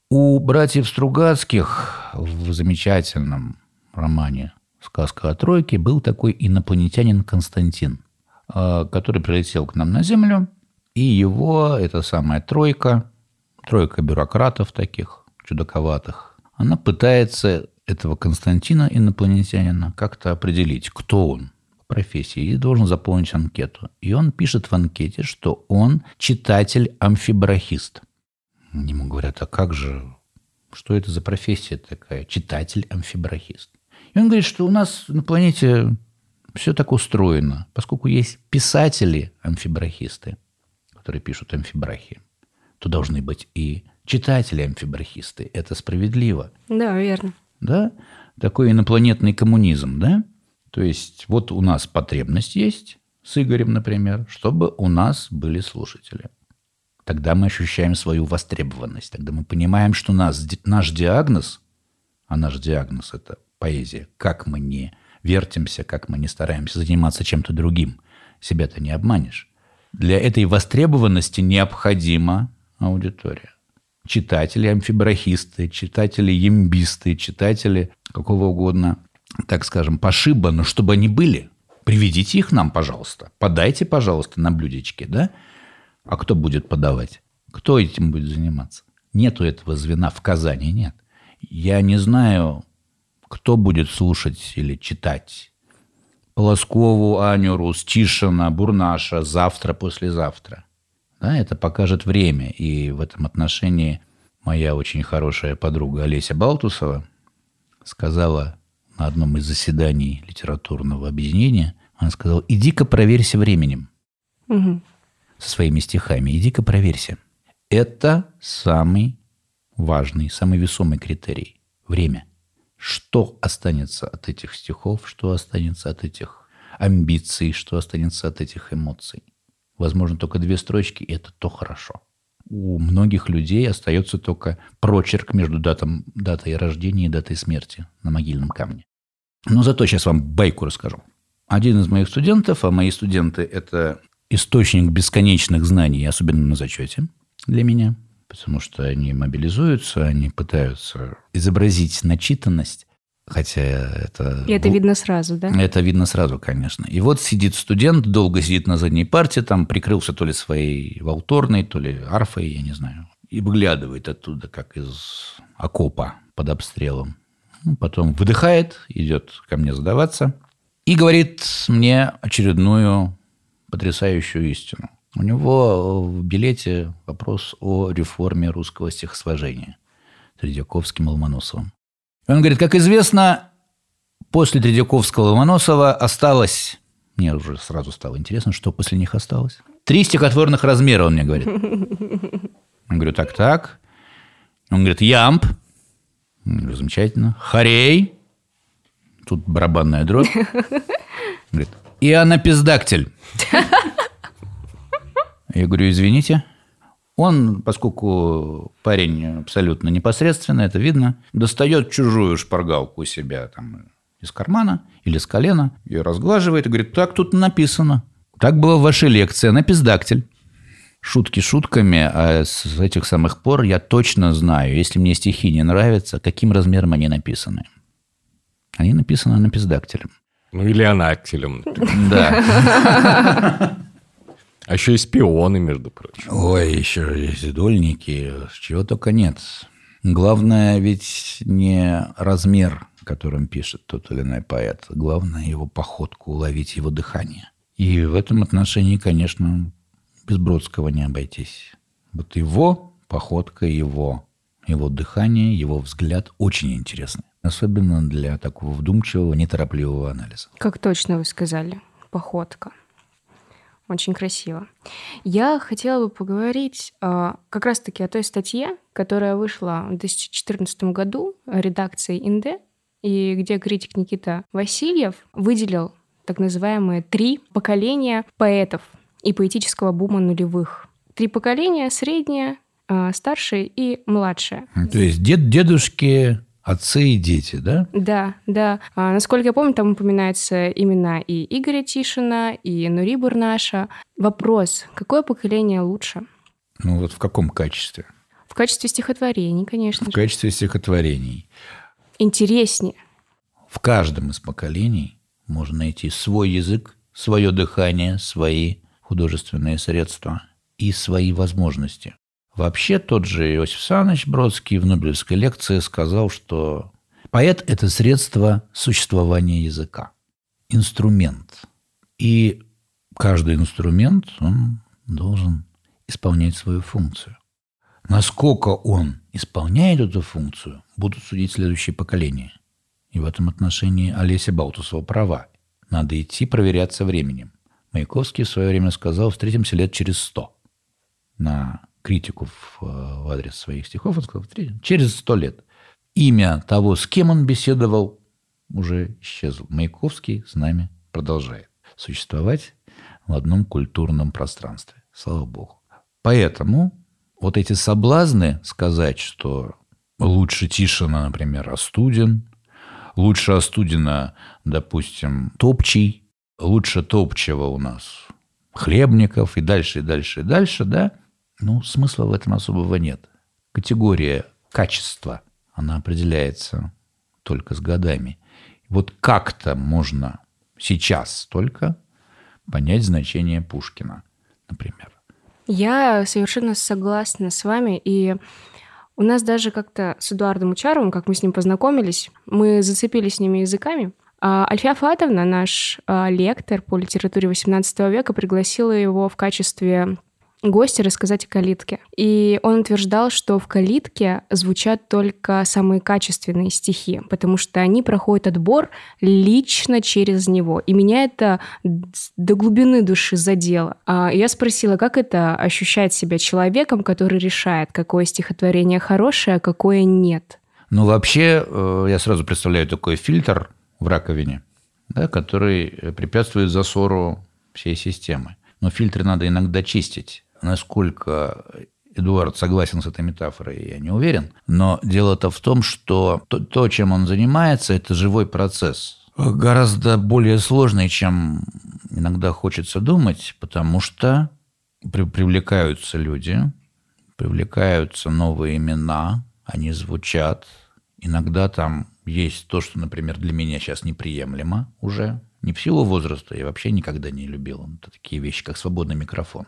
У братьев Стругацких в замечательном романе «Сказка о тройке» был такой инопланетянин Константин, а, который прилетел к нам на Землю, и его, эта самая тройка, тройка бюрократов таких, чудаковатых, она пытается этого Константина, инопланетянина, как-то определить, кто он, профессии и должен заполнить анкету. И он пишет в анкете, что он читатель-амфибрахист. Ему говорят, а как же, что это за профессия такая, читатель-амфибрахист? И он говорит, что у нас на планете все так устроено, поскольку есть писатели-амфибрахисты, которые пишут амфибрахи, то должны быть и читатели-амфибрахисты. Это справедливо. Да, верно. Да? Такой инопланетный коммунизм, да? То есть вот у нас потребность есть с Игорем, например, чтобы у нас были слушатели. Тогда мы ощущаем свою востребованность. Тогда мы понимаем, что нас, наш диагноз, а наш диагноз – это поэзия, как мы не вертимся, как мы не стараемся заниматься чем-то другим, себя-то не обманешь. Для этой востребованности необходима аудитория. Читатели амфибрахисты, читатели ембисты, читатели какого угодно так скажем, пошиба, но чтобы они были. Приведите их нам, пожалуйста. Подайте, пожалуйста, на блюдечке, да? А кто будет подавать? Кто этим будет заниматься? Нету этого звена в Казани, нет. Я не знаю, кто будет слушать или читать Полоскову, Аню Рус, Тишина, Бурнаша завтра, послезавтра. Да, это покажет время. И в этом отношении моя очень хорошая подруга Олеся Балтусова сказала на одном из заседаний литературного объединения, она сказала, иди-ка проверься временем. Угу. Со своими стихами. Иди-ка проверься. Это самый важный, самый весомый критерий. Время. Что останется от этих стихов, что останется от этих амбиций, что останется от этих эмоций. Возможно, только две строчки, и это то хорошо. У многих людей остается только прочерк между датом, датой рождения и датой смерти на могильном камне. Но зато сейчас вам байку расскажу. Один из моих студентов, а мои студенты – это источник бесконечных знаний, особенно на зачете для меня. потому что они мобилизуются, они пытаются изобразить начитанность, хотя это... И это видно сразу, да? Это видно сразу, конечно. И вот сидит студент, долго сидит на задней парте, там прикрылся то ли своей волторной, то ли арфой, я не знаю, и выглядывает оттуда, как из окопа под обстрелом. Потом выдыхает, идет ко мне задаваться и говорит мне очередную потрясающую истину. У него в билете вопрос о реформе русского стихосложения Тредяковским Ломоносовым. Он говорит, как известно, после Тредяковского Ломоносова осталось... Мне уже сразу стало интересно, что после них осталось. Три стихотворных размера, он мне говорит. Я говорю, так-так. Он говорит, ямб. Замечательно. Хорей. Тут барабанная дробь. <laughs> Говорит, и анапиздактиль. Я говорю, извините. Он, поскольку парень абсолютно непосредственно, это видно, достает чужую шпаргалку у себя там из кармана или с колена, ее разглаживает и говорит, так тут написано. Так было в вашей лекции, напиздактиль. Шутки шутками, а с этих самых пор я точно знаю, если мне стихи не нравятся, каким размером они написаны. Они написаны напиздактилем. Ну или анактилем. Да. А еще и спионы, между прочим. Ой, еще есть дольники, чего только нет. Главное ведь не размер, которым пишет тот или иной поэт. Главное его походку, уловить его дыхание. И в этом отношении, конечно, без Бродского не обойтись. Вот его походка, его, его дыхание, его взгляд очень интересны. Особенно для такого вдумчивого, неторопливого анализа. Как точно вы сказали, походка. Очень красиво. Я хотела бы поговорить э, как раз-таки о той статье, которая вышла в 2014 году редакцией Инде, и где критик Никита Васильев выделил так называемые три поколения поэтов и поэтического бума нулевых. Три поколения, среднее, э, старшее и младшее. То есть дед, дедушки, Отцы и дети, да? Да, да. А, насколько я помню, там упоминаются имена и Игоря Тишина, и Нури Бурнаша. Вопрос, какое поколение лучше? Ну вот в каком качестве? В качестве стихотворений, конечно. В качестве стихотворений. Интереснее. В каждом из поколений можно найти свой язык, свое дыхание, свои художественные средства и свои возможности. Вообще тот же Иосиф Саныч Бродский в Нобелевской лекции сказал, что поэт – это средство существования языка, инструмент. И каждый инструмент, он должен исполнять свою функцию. Насколько он исполняет эту функцию, будут судить следующие поколения. И в этом отношении Олеся Баутусова права. Надо идти проверяться временем. Маяковский в свое время сказал, встретимся лет через сто на критику в, в адрес своих стихов, он сказал, через сто лет имя того, с кем он беседовал, уже исчезло. Маяковский с нами продолжает существовать в одном культурном пространстве. Слава Богу. Поэтому вот эти соблазны сказать, что лучше Тишина, например, Остудин, лучше Остудина, допустим, Топчий, лучше Топчева у нас Хлебников и дальше, и дальше, и дальше, да, ну, смысла в этом особого нет. Категория качества, она определяется только с годами. Вот как-то можно сейчас только понять значение Пушкина, например. Я совершенно согласна с вами, и у нас даже как-то с Эдуардом Учаровым, как мы с ним познакомились, мы зацепились с ними языками. А Альфия Фатовна, наш а, лектор по литературе XVIII века, пригласила его в качестве гостя рассказать о калитке. И он утверждал, что в калитке звучат только самые качественные стихи, потому что они проходят отбор лично через него. И меня это до глубины души задело. А я спросила, как это ощущать себя человеком, который решает, какое стихотворение хорошее, а какое нет. Ну, вообще, э, я сразу представляю такой фильтр в раковине, да, который препятствует засору всей системы. Но фильтры надо иногда чистить Насколько Эдуард согласен с этой метафорой, я не уверен. Но дело-то в том, что то, то, чем он занимается, это живой процесс. Гораздо более сложный, чем иногда хочется думать, потому что при, привлекаются люди, привлекаются новые имена, они звучат. Иногда там есть то, что, например, для меня сейчас неприемлемо уже. Не в силу возраста, я вообще никогда не любил. Это такие вещи, как свободный микрофон.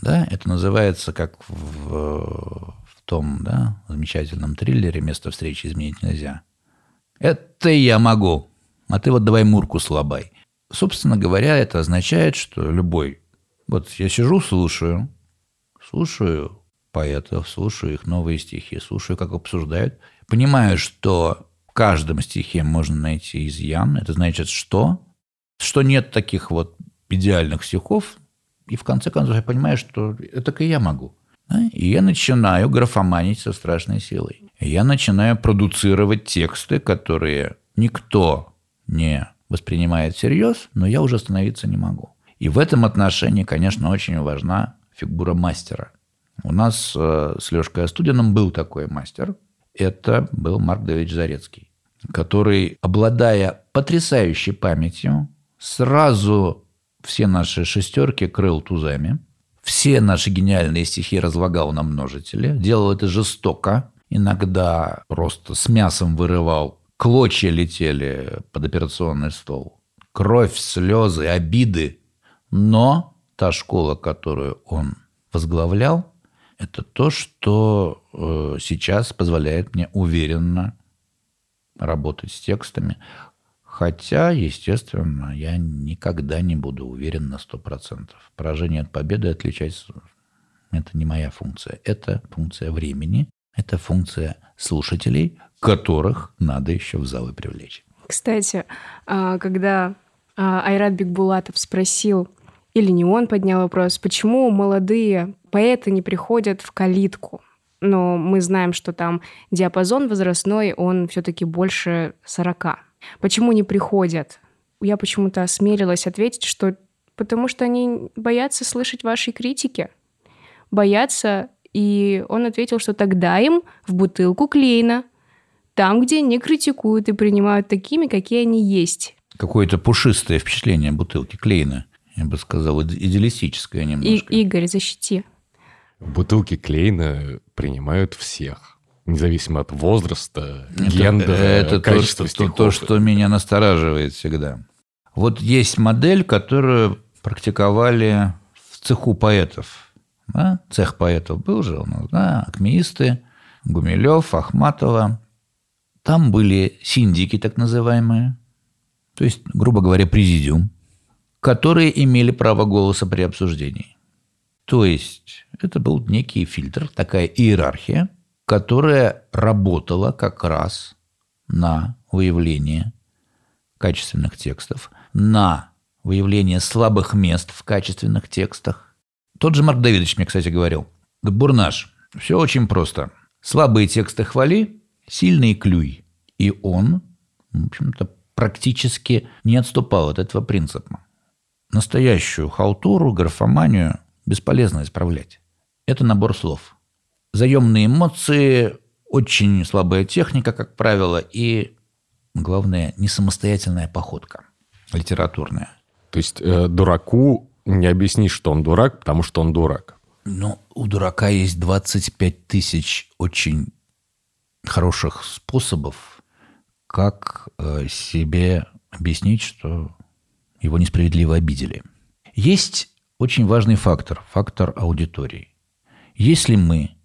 Да, это называется как в, в том да, замечательном триллере «Место встречи изменить нельзя». Это я могу, а ты вот давай мурку слабай. Собственно говоря, это означает, что любой... Вот я сижу, слушаю, слушаю поэтов, слушаю их новые стихи, слушаю, как обсуждают, понимаю, что каждом стихе можно найти изъян. Это значит, что? Что нет таких вот идеальных стихов, и в конце концов я понимаю, что это и я могу. И я начинаю графоманить со страшной силой. я начинаю продуцировать тексты, которые никто не воспринимает всерьез, но я уже остановиться не могу. И в этом отношении, конечно, очень важна фигура мастера. У нас э, с Лешкой Остудиным был такой мастер. Это был Марк Давидович Зарецкий, который, обладая потрясающей памятью, сразу все наши шестерки крыл тузами, все наши гениальные стихи разлагал на множителе, делал это жестоко, иногда просто с мясом вырывал, клочья летели под операционный стол, кровь, слезы, обиды. Но та школа, которую он возглавлял, это то, что э, сейчас позволяет мне уверенно работать с текстами. Хотя, естественно, я никогда не буду уверен на 100%. Поражение от победы отличать – это не моя функция. Это функция времени, это функция слушателей, которых надо еще в залы привлечь. Кстати, а, когда а, Айрат Бекбулатов спросил, или не он поднял вопрос, почему молодые поэты не приходят в калитку? Но мы знаем, что там диапазон возрастной, он все-таки больше 40. Почему не приходят? Я почему-то осмелилась ответить, что потому что они боятся слышать ваши критики. Боятся, и он ответил, что тогда им в бутылку клеена. Там, где не критикуют и принимают такими, какие они есть. Какое-то пушистое впечатление бутылки клеена. Я бы сказал, идеалистическое немножко. И, Игорь, защити. В бутылке клеена принимают всех независимо от возраста, это, гендера, это качества то, стихов. то, что меня настораживает всегда. Вот есть модель, которую практиковали в цеху поэтов. Да? Цех поэтов был же у нас, да, акмеисты, Гумилев, Ахматова. Там были синдики, так называемые, то есть, грубо говоря, президиум, которые имели право голоса при обсуждении. То есть, это был некий фильтр, такая иерархия, которая работала как раз на выявление качественных текстов, на выявление слабых мест в качественных текстах. Тот же Марк Давидович мне, кстати, говорил, Бурнаш, все очень просто. Слабые тексты хвали, сильные клюй. И он, в общем-то, практически не отступал от этого принципа. Настоящую халтуру, графоманию бесполезно исправлять. Это набор слов – заемные эмоции, очень слабая техника, как правило, и, главное, не самостоятельная походка литературная. То есть э, дураку не объяснишь, что он дурак, потому что он дурак. Ну, у дурака есть 25 тысяч очень хороших способов, как э, себе объяснить, что его несправедливо обидели. Есть очень важный фактор, фактор аудитории. Если мы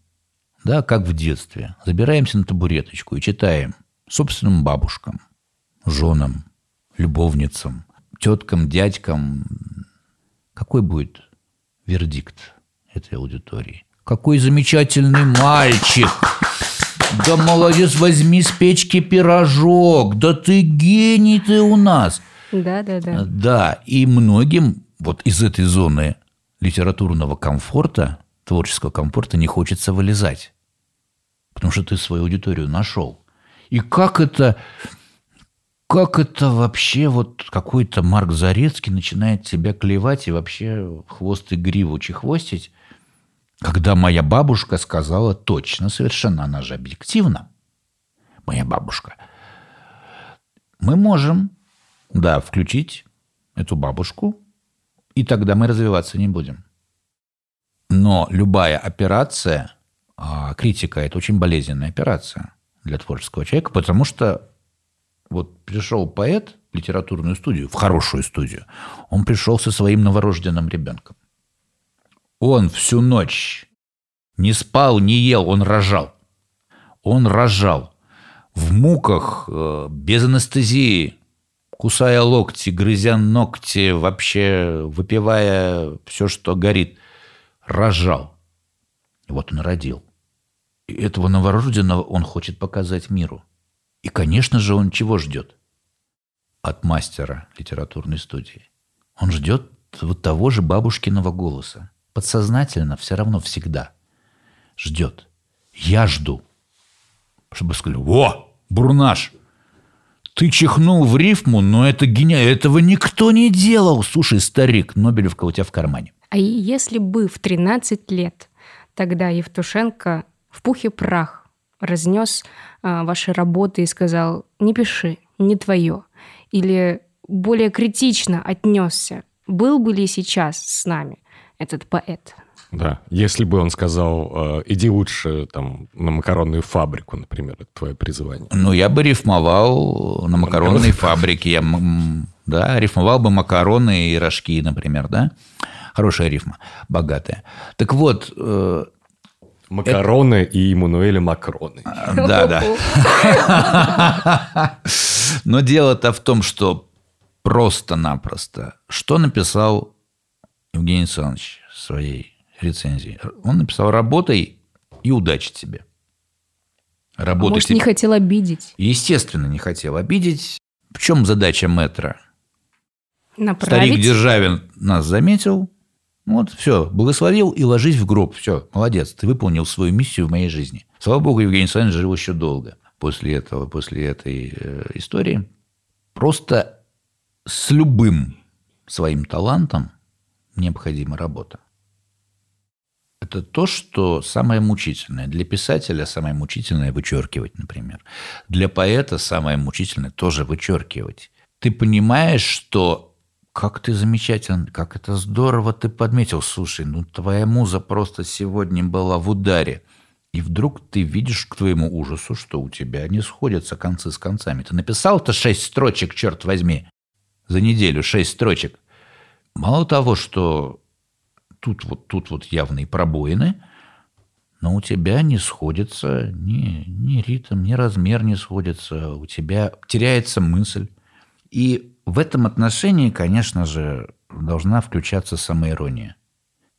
да, как в детстве. Забираемся на табуреточку и читаем собственным бабушкам, женам, любовницам, теткам, дядькам. Какой будет вердикт этой аудитории? Какой замечательный мальчик! Да молодец, возьми с печки пирожок. Да ты гений ты у нас. Да, да, да. Да, и многим вот из этой зоны литературного комфорта, творческого комфорта не хочется вылезать потому что ты свою аудиторию нашел. И как это, как это вообще вот какой-то Марк Зарецкий начинает тебя клевать и вообще хвост и гриву чехвостить, когда моя бабушка сказала точно, совершенно, она же объективна, моя бабушка, мы можем, да, включить эту бабушку, и тогда мы развиваться не будем. Но любая операция – А критика – это очень болезненная операция для творческого человека, потому что вот пришел поэт в литературную студию, в хорошую студию, он пришел со своим новорожденным ребенком. Он всю ночь не спал, не ел, он рожал. Он рожал в муках, э, без анестезии, кусая локти, грызя ногти, вообще выпивая все, что горит, рожал. И вот он родил. И этого новорожденного он хочет показать миру. И, конечно же, он чего ждет? От мастера литературной студии. Он ждет вот того же бабушкиного голоса. Подсознательно все равно всегда ждет. Я жду. Чтобы сказали, во, Бурнаш, ты чихнул в рифму, но это гениально. Этого никто не делал. Слушай, старик, Нобелевка у тебя в кармане. А если бы в 13 лет тогда Евтушенко в пух и прах разнес а, ваши работы и сказал «не пиши, не твое», или более критично отнесся, был бы ли сейчас с нами этот поэт? Да, если бы он сказал, э, иди лучше там на макаронную фабрику, например, это твое призвание. Ну, я бы рифмовал на макаронной фабрике. Я, да, рифмовал бы макароны и рожки, например, да. Хорошая рифма, богатая. Так вот, э, Макароны это... и Эммануэля Макроны. Да, да. <laughs> Но дело-то в том, что просто-напросто, что написал Евгений Александрович в своей рецензии? Он написал «Работай и удачи тебе». Работай. А может, не хотел обидеть? Естественно, не хотел обидеть. В чем задача метра? Направить. Старик Державин нас заметил, вот, все, благословил и ложись в гроб. Все, молодец, ты выполнил свою миссию в моей жизни. Слава богу, Евгений Александрович жил еще долго после этого, после этой э, истории. Просто с любым своим талантом необходима работа. Это то, что самое мучительное. Для писателя самое мучительное – вычеркивать, например. Для поэта самое мучительное – тоже вычеркивать. Ты понимаешь, что как ты замечателен, как это здорово ты подметил. Слушай, ну твоя муза просто сегодня была в ударе. И вдруг ты видишь к твоему ужасу, что у тебя не сходятся концы с концами. Ты написал-то шесть строчек, черт возьми, за неделю шесть строчек. Мало того, что тут вот, тут вот явные пробоины, но у тебя не сходится ни, ни ритм, ни размер не сходится, у тебя теряется мысль. И в этом отношении, конечно же, должна включаться самоирония.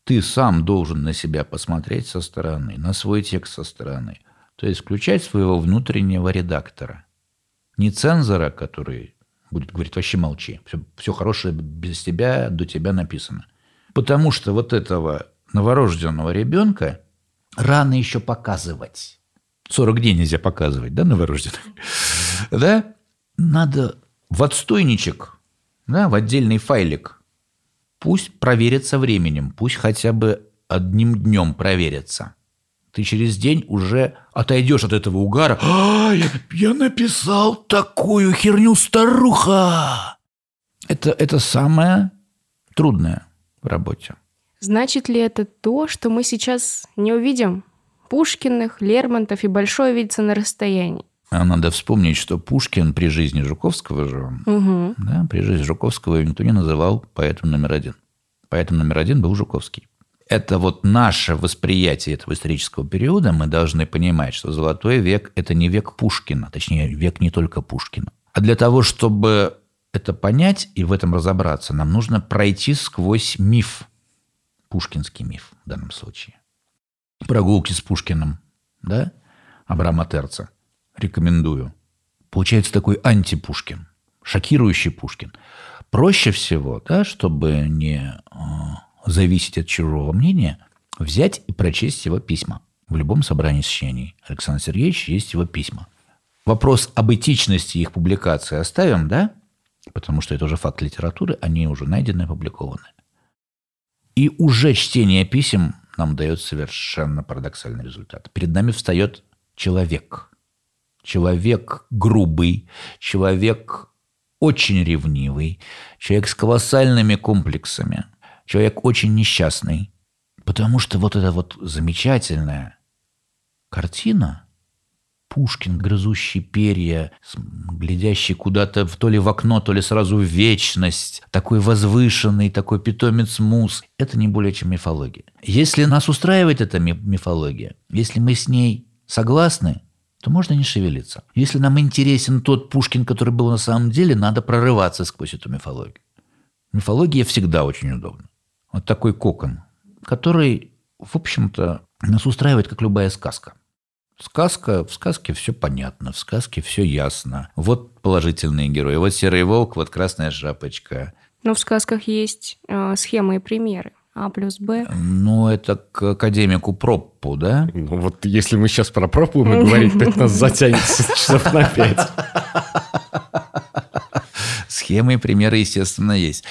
Ты сам должен на себя посмотреть со стороны, на свой текст со стороны. То есть включать своего внутреннего редактора. Не цензора, который будет говорить, вообще молчи. Все, все хорошее без тебя, до тебя написано. Потому что вот этого новорожденного ребенка рано еще показывать. 40 дней нельзя показывать, да, новорожденных? Да? Надо в отстойничек, да, в отдельный файлик. Пусть проверится временем, пусть хотя бы одним днем проверится. Ты через день уже отойдешь от этого угара. А, я, я написал такую херню, старуха! Это, это самое трудное в работе. Значит ли это то, что мы сейчас не увидим Пушкиных, Лермонтов и Большое видится на расстоянии? А надо вспомнить, что Пушкин при жизни Жуковского же, угу. да, при жизни Жуковского никто не называл поэтом номер один. Поэтом номер один был Жуковский. Это вот наше восприятие этого исторического периода. Мы должны понимать, что Золотой век – это не век Пушкина, точнее, век не только Пушкина. А для того, чтобы это понять и в этом разобраться, нам нужно пройти сквозь миф, пушкинский миф в данном случае. Прогулки с Пушкиным, да, Абрама Терца – рекомендую. Получается такой антипушкин, шокирующий Пушкин. Проще всего, да, чтобы не э, зависеть от чужого мнения, взять и прочесть его письма. В любом собрании сочинений Александр Сергеевич есть его письма. Вопрос об этичности их публикации оставим, да? Потому что это уже факт литературы, они уже найдены опубликованы. И уже чтение писем нам дает совершенно парадоксальный результат. Перед нами встает человек – человек грубый, человек очень ревнивый, человек с колоссальными комплексами, человек очень несчастный. Потому что вот это вот замечательное, картина Пушкин, грызущий перья, глядящий куда-то то ли в окно, то ли сразу в вечность, такой возвышенный, такой питомец мус. Это не более чем мифология. Если нас устраивает эта мифология, если мы с ней согласны, то можно не шевелиться. Если нам интересен тот Пушкин, который был на самом деле, надо прорываться сквозь эту мифологию. Мифология всегда очень удобна. Вот такой кокон, который, в общем-то, нас устраивает, как любая сказка. Сказка, в сказке все понятно, в сказке все ясно. Вот положительные герои, вот серый волк, вот красная шапочка. Но в сказках есть э, схемы и примеры. А плюс Б. Ну, это к академику Проппу, да? Ну, вот если мы сейчас про Проппу будем говорить, то это нас затянется часов на пять. Схемы и примеры, естественно, есть.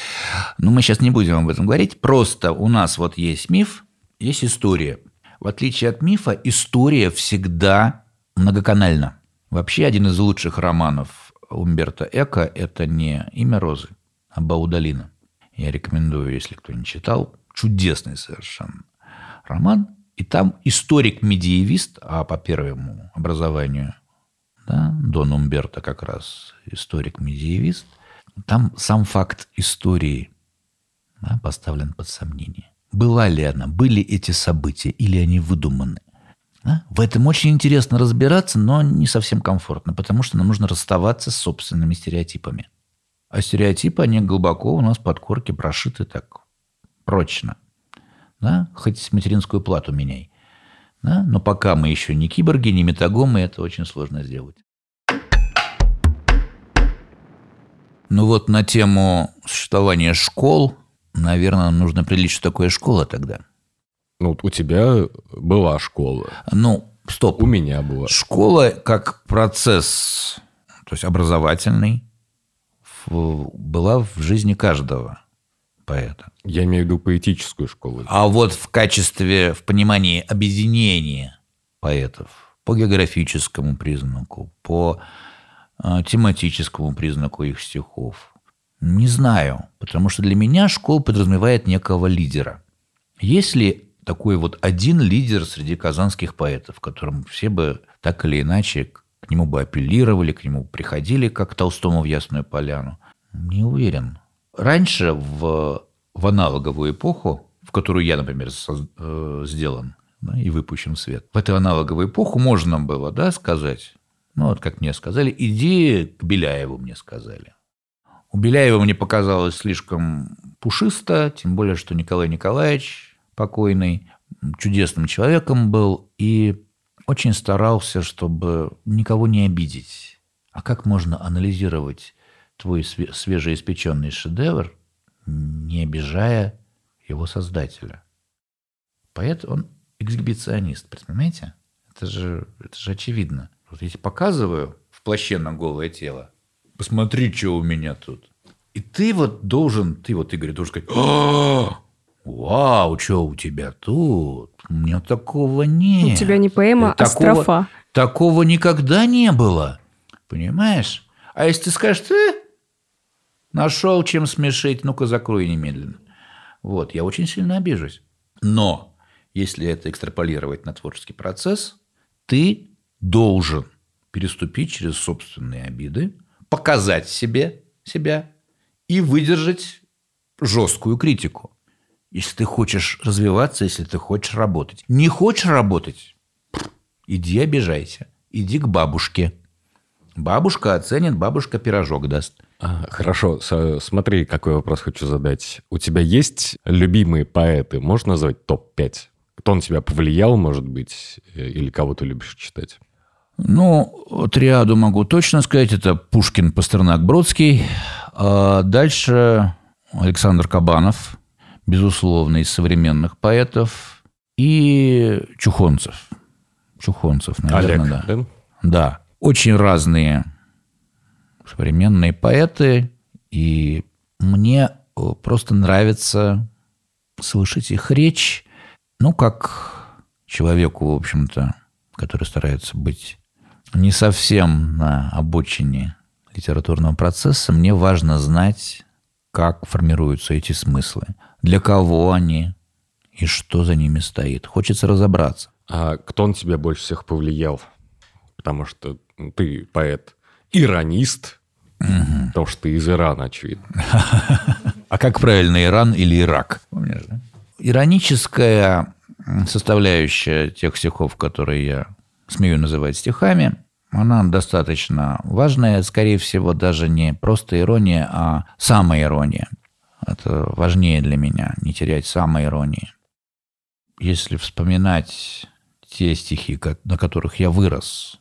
Но мы сейчас не будем об этом говорить. Просто у нас вот есть миф, есть история – в отличие от мифа, история всегда многоканальна. Вообще, один из лучших романов Умберто Эко – это не «Имя Розы», а «Баудалина». Я рекомендую, если кто не читал. Чудесный совершенно роман. И там историк-медиевист, а по первому образованию да, Дон Умберто как раз историк-медиевист, там сам факт истории да, поставлен под сомнение. Была ли она, были эти события или они выдуманы? Да? В этом очень интересно разбираться, но не совсем комфортно, потому что нам нужно расставаться с собственными стереотипами. А стереотипы, они глубоко у нас под корки прошиты так прочно. Да? Хоть материнскую плату меняй. Да? Но пока мы еще не киборги, не метагомы, это очень сложно сделать. Ну вот на тему существования школ Наверное, нужно определить, что такое школа тогда. Ну, у тебя была школа. Ну, стоп. У меня была. Школа как процесс, то есть образовательный, была в жизни каждого поэта. Я имею в виду поэтическую школу. А вот в качестве, в понимании объединения поэтов по географическому признаку, по э, тематическому признаку их стихов – не знаю, потому что для меня школа подразумевает некого лидера. Есть ли такой вот один лидер среди казанских поэтов, которым все бы так или иначе к нему бы апеллировали, к нему приходили, как к Толстому в Ясную Поляну? Не уверен. Раньше, в, в аналоговую эпоху, в которую я, например, со, э, сделан да, и выпущен в свет, в эту аналоговую эпоху можно было да, сказать, ну вот как мне сказали, иди к Беляеву, мне сказали. У Беляева мне показалось слишком пушисто, тем более, что Николай Николаевич покойный чудесным человеком был и очень старался, чтобы никого не обидеть. А как можно анализировать твой свежеиспеченный шедевр, не обижая его создателя? Поэт, он эксгибиционист, понимаете? Это же, это же очевидно. Вот я показываю в плаще на голое тело, посмотри, что у меня тут. И ты вот должен, ты вот, Игорь, должен сказать, «А, вау, что у тебя тут? У меня такого нет. У тебя не поэма, а такого, строфа. Такого никогда не было. Понимаешь? А если ты скажешь, ты нашел чем смешить, ну-ка закрой немедленно. Вот, я очень сильно обижусь. Но если это экстраполировать на творческий процесс, ты должен переступить через собственные обиды, показать себе себя и выдержать жесткую критику. Если ты хочешь развиваться, если ты хочешь работать. Не хочешь работать, иди обижайся. Иди к бабушке. Бабушка оценит, бабушка пирожок даст. А, хорошо, смотри, какой вопрос хочу задать. У тебя есть любимые поэты? Можешь назвать топ-5? Кто на тебя повлиял, может быть, э, или кого ты любишь читать? Ну, триаду могу точно сказать. Это Пушкин, Пастернак, Бродский. А дальше Александр Кабанов, безусловно, из современных поэтов. И Чухонцев. Чухонцев, наверное, Олег, да. да. Да. Очень разные современные поэты. И мне просто нравится слышать их речь. Ну, как человеку, в общем-то, который старается быть не совсем на обочине литературного процесса, мне важно знать, как формируются эти смыслы, для кого они и что за ними стоит. Хочется разобраться. А кто на тебя больше всех повлиял? Потому что ты поэт, иронист, угу. потому что ты из Ирана, очевидно. <laughs> А как правильно, Иран или Ирак? Ироническая составляющая тех стихов, которые я смею называть стихами, она достаточно важная, скорее всего, даже не просто ирония, а самоирония. Это важнее для меня, не терять самоиронии. Если вспоминать те стихи, на которых я вырос,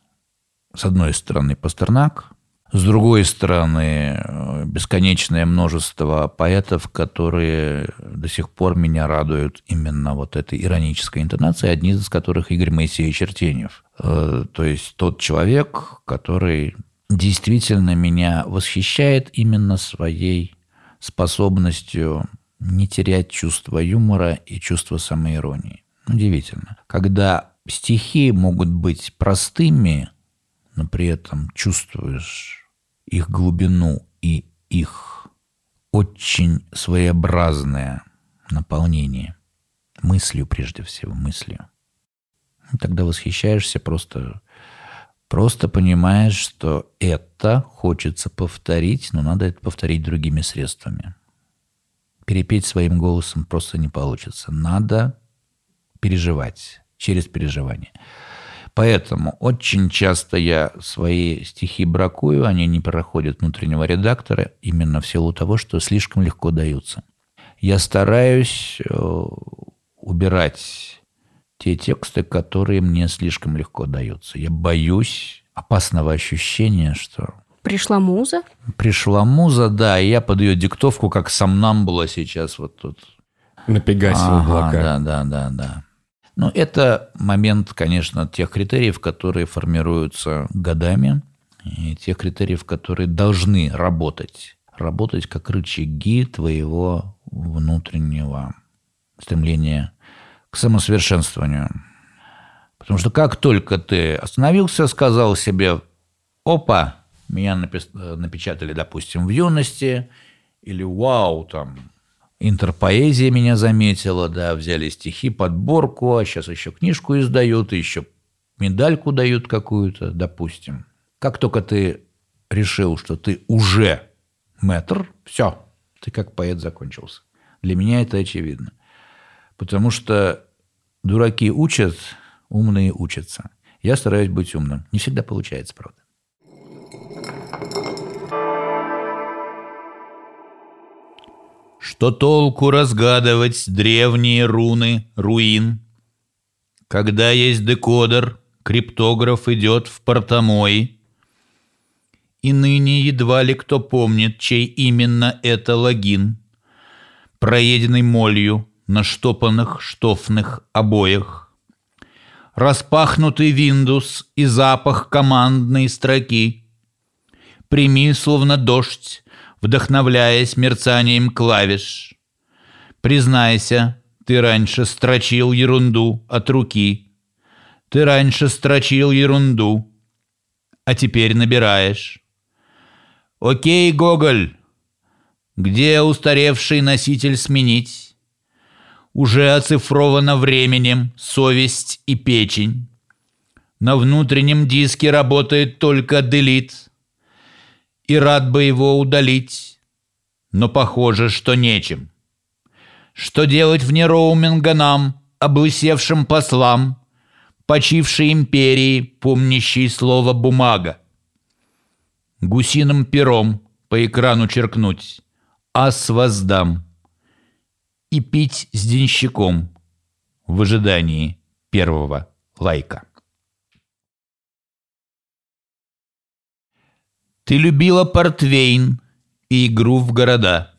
с одной стороны Пастернак, с другой стороны, э, бесконечное множество поэтов, которые до сих пор меня радуют именно вот этой иронической интонацией, одни из которых Игорь Моисеевич Артеньев. Э, то есть тот человек, который действительно меня восхищает именно своей способностью не терять чувство юмора и чувство самоиронии. Удивительно. Когда стихи могут быть простыми, но при этом чувствуешь их глубину и их очень своеобразное наполнение мыслью, прежде всего, мыслью. И тогда восхищаешься просто, просто понимаешь, что это хочется повторить, но надо это повторить другими средствами. Перепеть своим голосом просто не получится. Надо переживать через переживание. Поэтому очень часто я свои стихи бракую, они не проходят внутреннего редактора именно в силу того, что слишком легко даются. Я стараюсь э, убирать те тексты, которые мне слишком легко даются. Я боюсь опасного ощущения, что... Пришла муза? Пришла муза, да, и я под ее диктовку, как сам нам было сейчас вот тут. На Пегасе ага, облака. Да, да, да, да. Но это момент, конечно, тех критериев, которые формируются годами, и тех критериев, которые должны работать. Работать как рычаги твоего внутреннего стремления к самосовершенствованию. Потому что как только ты остановился, сказал себе, опа, меня напечатали, допустим, в юности, или вау, там, Интерпоэзия меня заметила, да, взяли стихи, подборку, а сейчас еще книжку издают, и еще медальку дают какую-то, допустим. Как только ты решил, что ты уже мэтр, все, ты как поэт закончился. Для меня это очевидно. Потому что дураки учат, умные учатся. Я стараюсь быть умным. Не всегда получается, правда. Что толку разгадывать древние руны руин? Когда есть декодер, криптограф идет в портомой. И ныне едва ли кто помнит, чей именно это логин, проеденный молью на штопанных штофных обоях. Распахнутый Windows и запах командной строки. Прими, словно дождь, вдохновляясь мерцанием клавиш. Признайся, ты раньше строчил ерунду от руки. Ты раньше строчил ерунду, а теперь набираешь. Окей, Гоголь, где устаревший носитель сменить? Уже оцифровано временем совесть и печень. На внутреннем диске работает только делит и рад бы его удалить, но похоже, что нечем. Что делать вне роуминга нам, облысевшим послам, почившей империи, помнящей слово «бумага»? Гусиным пером по экрану черкнуть «Ас воздам» и пить с денщиком в ожидании первого лайка. Ты любила портвейн и игру в города.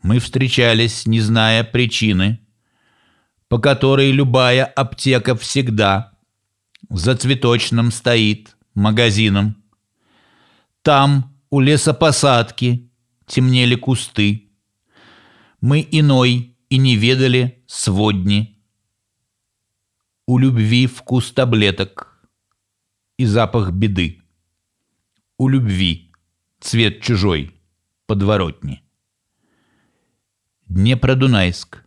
Мы встречались, не зная причины, по которой любая аптека всегда за цветочным стоит магазином. Там, у лесопосадки, темнели кусты. Мы иной и не ведали сводни. У любви вкус таблеток и запах беды у любви, цвет чужой, подворотни. Днепродунайск,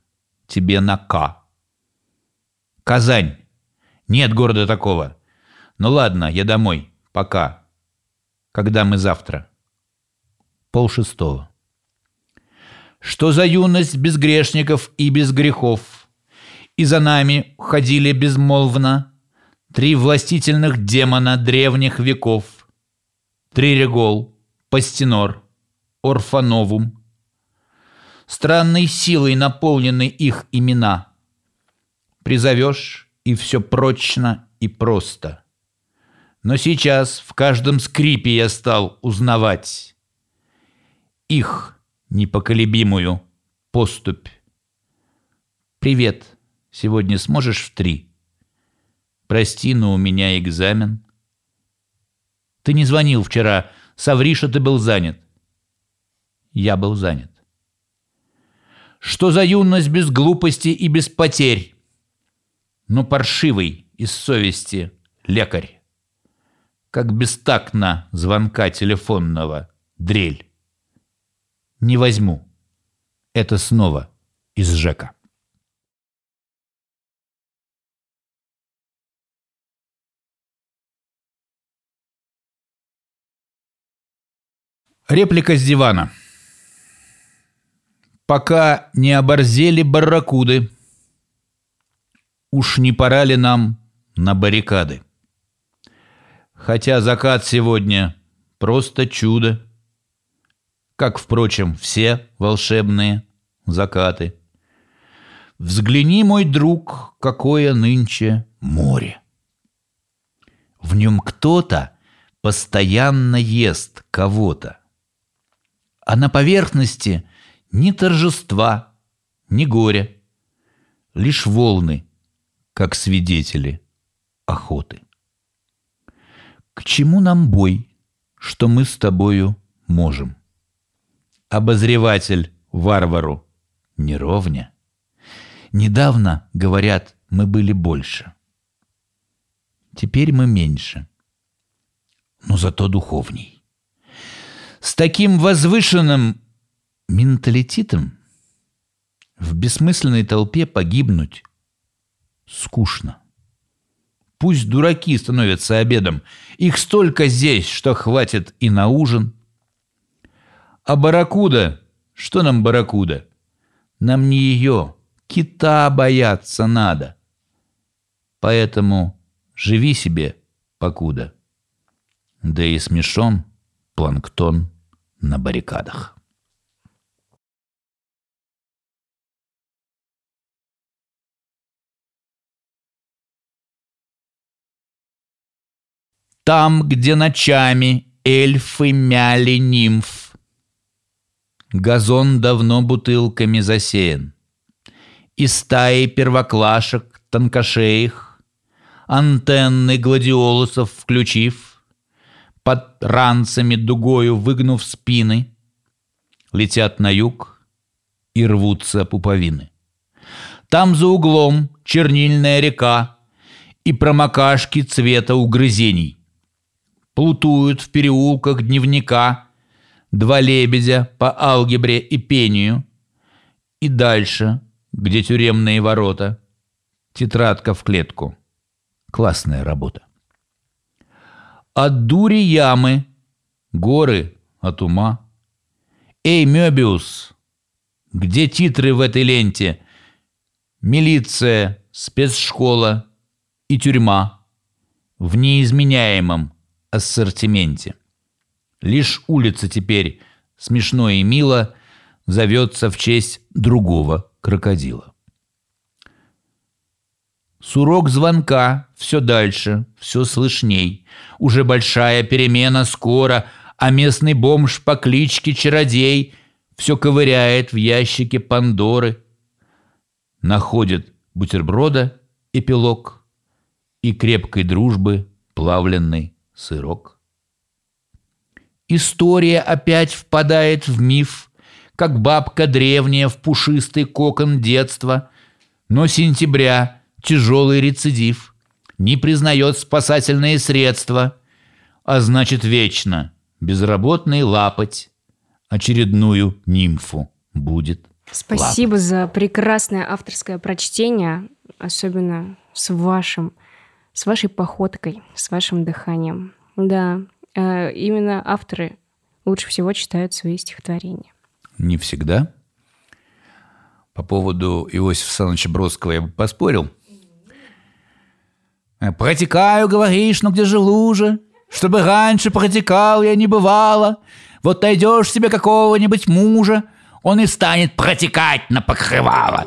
тебе на К. Казань, Нет города такого. Ну ладно, я домой. Пока. Когда мы завтра? Пол шестого. Что за юность без грешников и без грехов? И за нами ходили безмолвно Три властительных демона древних веков. Трирегол, Пастинор, Орфановум. Странной силой наполнены их имена. Призовешь, и все прочно и просто. Но сейчас в каждом скрипе я стал узнавать их непоколебимую поступь. Привет, сегодня сможешь в три? Прости, но у меня экзамен. Ты не звонил вчера, соври, что ты был занят. Я был занят. Что за юность без глупости и без потерь? Но паршивый из совести лекарь. Как бестактно звонка телефонного дрель. Не возьму. Это снова из Жека. Реплика с дивана. Пока не оборзели барракуды, уж не пора ли нам на баррикады? Хотя закат сегодня просто чудо, как, впрочем, все волшебные закаты. Взгляни, мой друг, какое нынче море. В нем кто-то постоянно ест кого-то. А на поверхности ни торжества, ни горя, лишь волны, как свидетели охоты. К чему нам бой, что мы с тобою можем? Обозреватель варвару не ровня. Недавно, говорят, мы были больше. Теперь мы меньше, но зато духовней. С таким возвышенным менталитетом в бессмысленной толпе погибнуть скучно. Пусть дураки становятся обедом. Их столько здесь, что хватит и на ужин. А барракуда? Что нам барракуда? Нам не ее, кита бояться надо. Поэтому живи себе, покуда. Да и смешон планктон на баррикадах. Там, где ночами эльфы мяли нимф, Газон давно бутылками засеян, И стаи первоклашек тонкошеих, Антенны гладиолусов включив — под ранцами дугою выгнув спины, летят на юг и рвутся пуповины. Там за углом чернильная река и промокашки цвета угрызений. Плутуют в переулках дневника два лебедя по алгебре и пению. И дальше, где тюремные ворота, тетрадка в клетку. Классная работа. От дури ямы, горы от ума. Эй, Мёбиус, где титры в этой ленте? Милиция, спецшкола и тюрьма в неизменяемом ассортименте. Лишь улица теперь, смешно и мило, зовется в честь другого крокодила. Сурок звонка все дальше, все слышней. Уже большая перемена скоро, а местный бомж по кличке Чародей все ковыряет в ящике Пандоры. Находит бутерброда эпилог и крепкой дружбы плавленный сырок. История опять впадает в миф, как бабка древняя в пушистый кокон детства, но сентября — тяжелый рецидив, не признает спасательные средства, а значит вечно безработный лапоть очередную нимфу будет. Спасибо лапать. за прекрасное авторское прочтение, особенно с вашим с вашей походкой, с вашим дыханием. Да, э, именно авторы лучше всего читают свои стихотворения. Не всегда. По поводу Иосифа Александровича Бродского я бы поспорил. «Протекаю, говоришь, но где же лужа? Чтобы раньше протекал я не бывало. Вот найдешь себе какого-нибудь мужа, он и станет протекать на покрывало».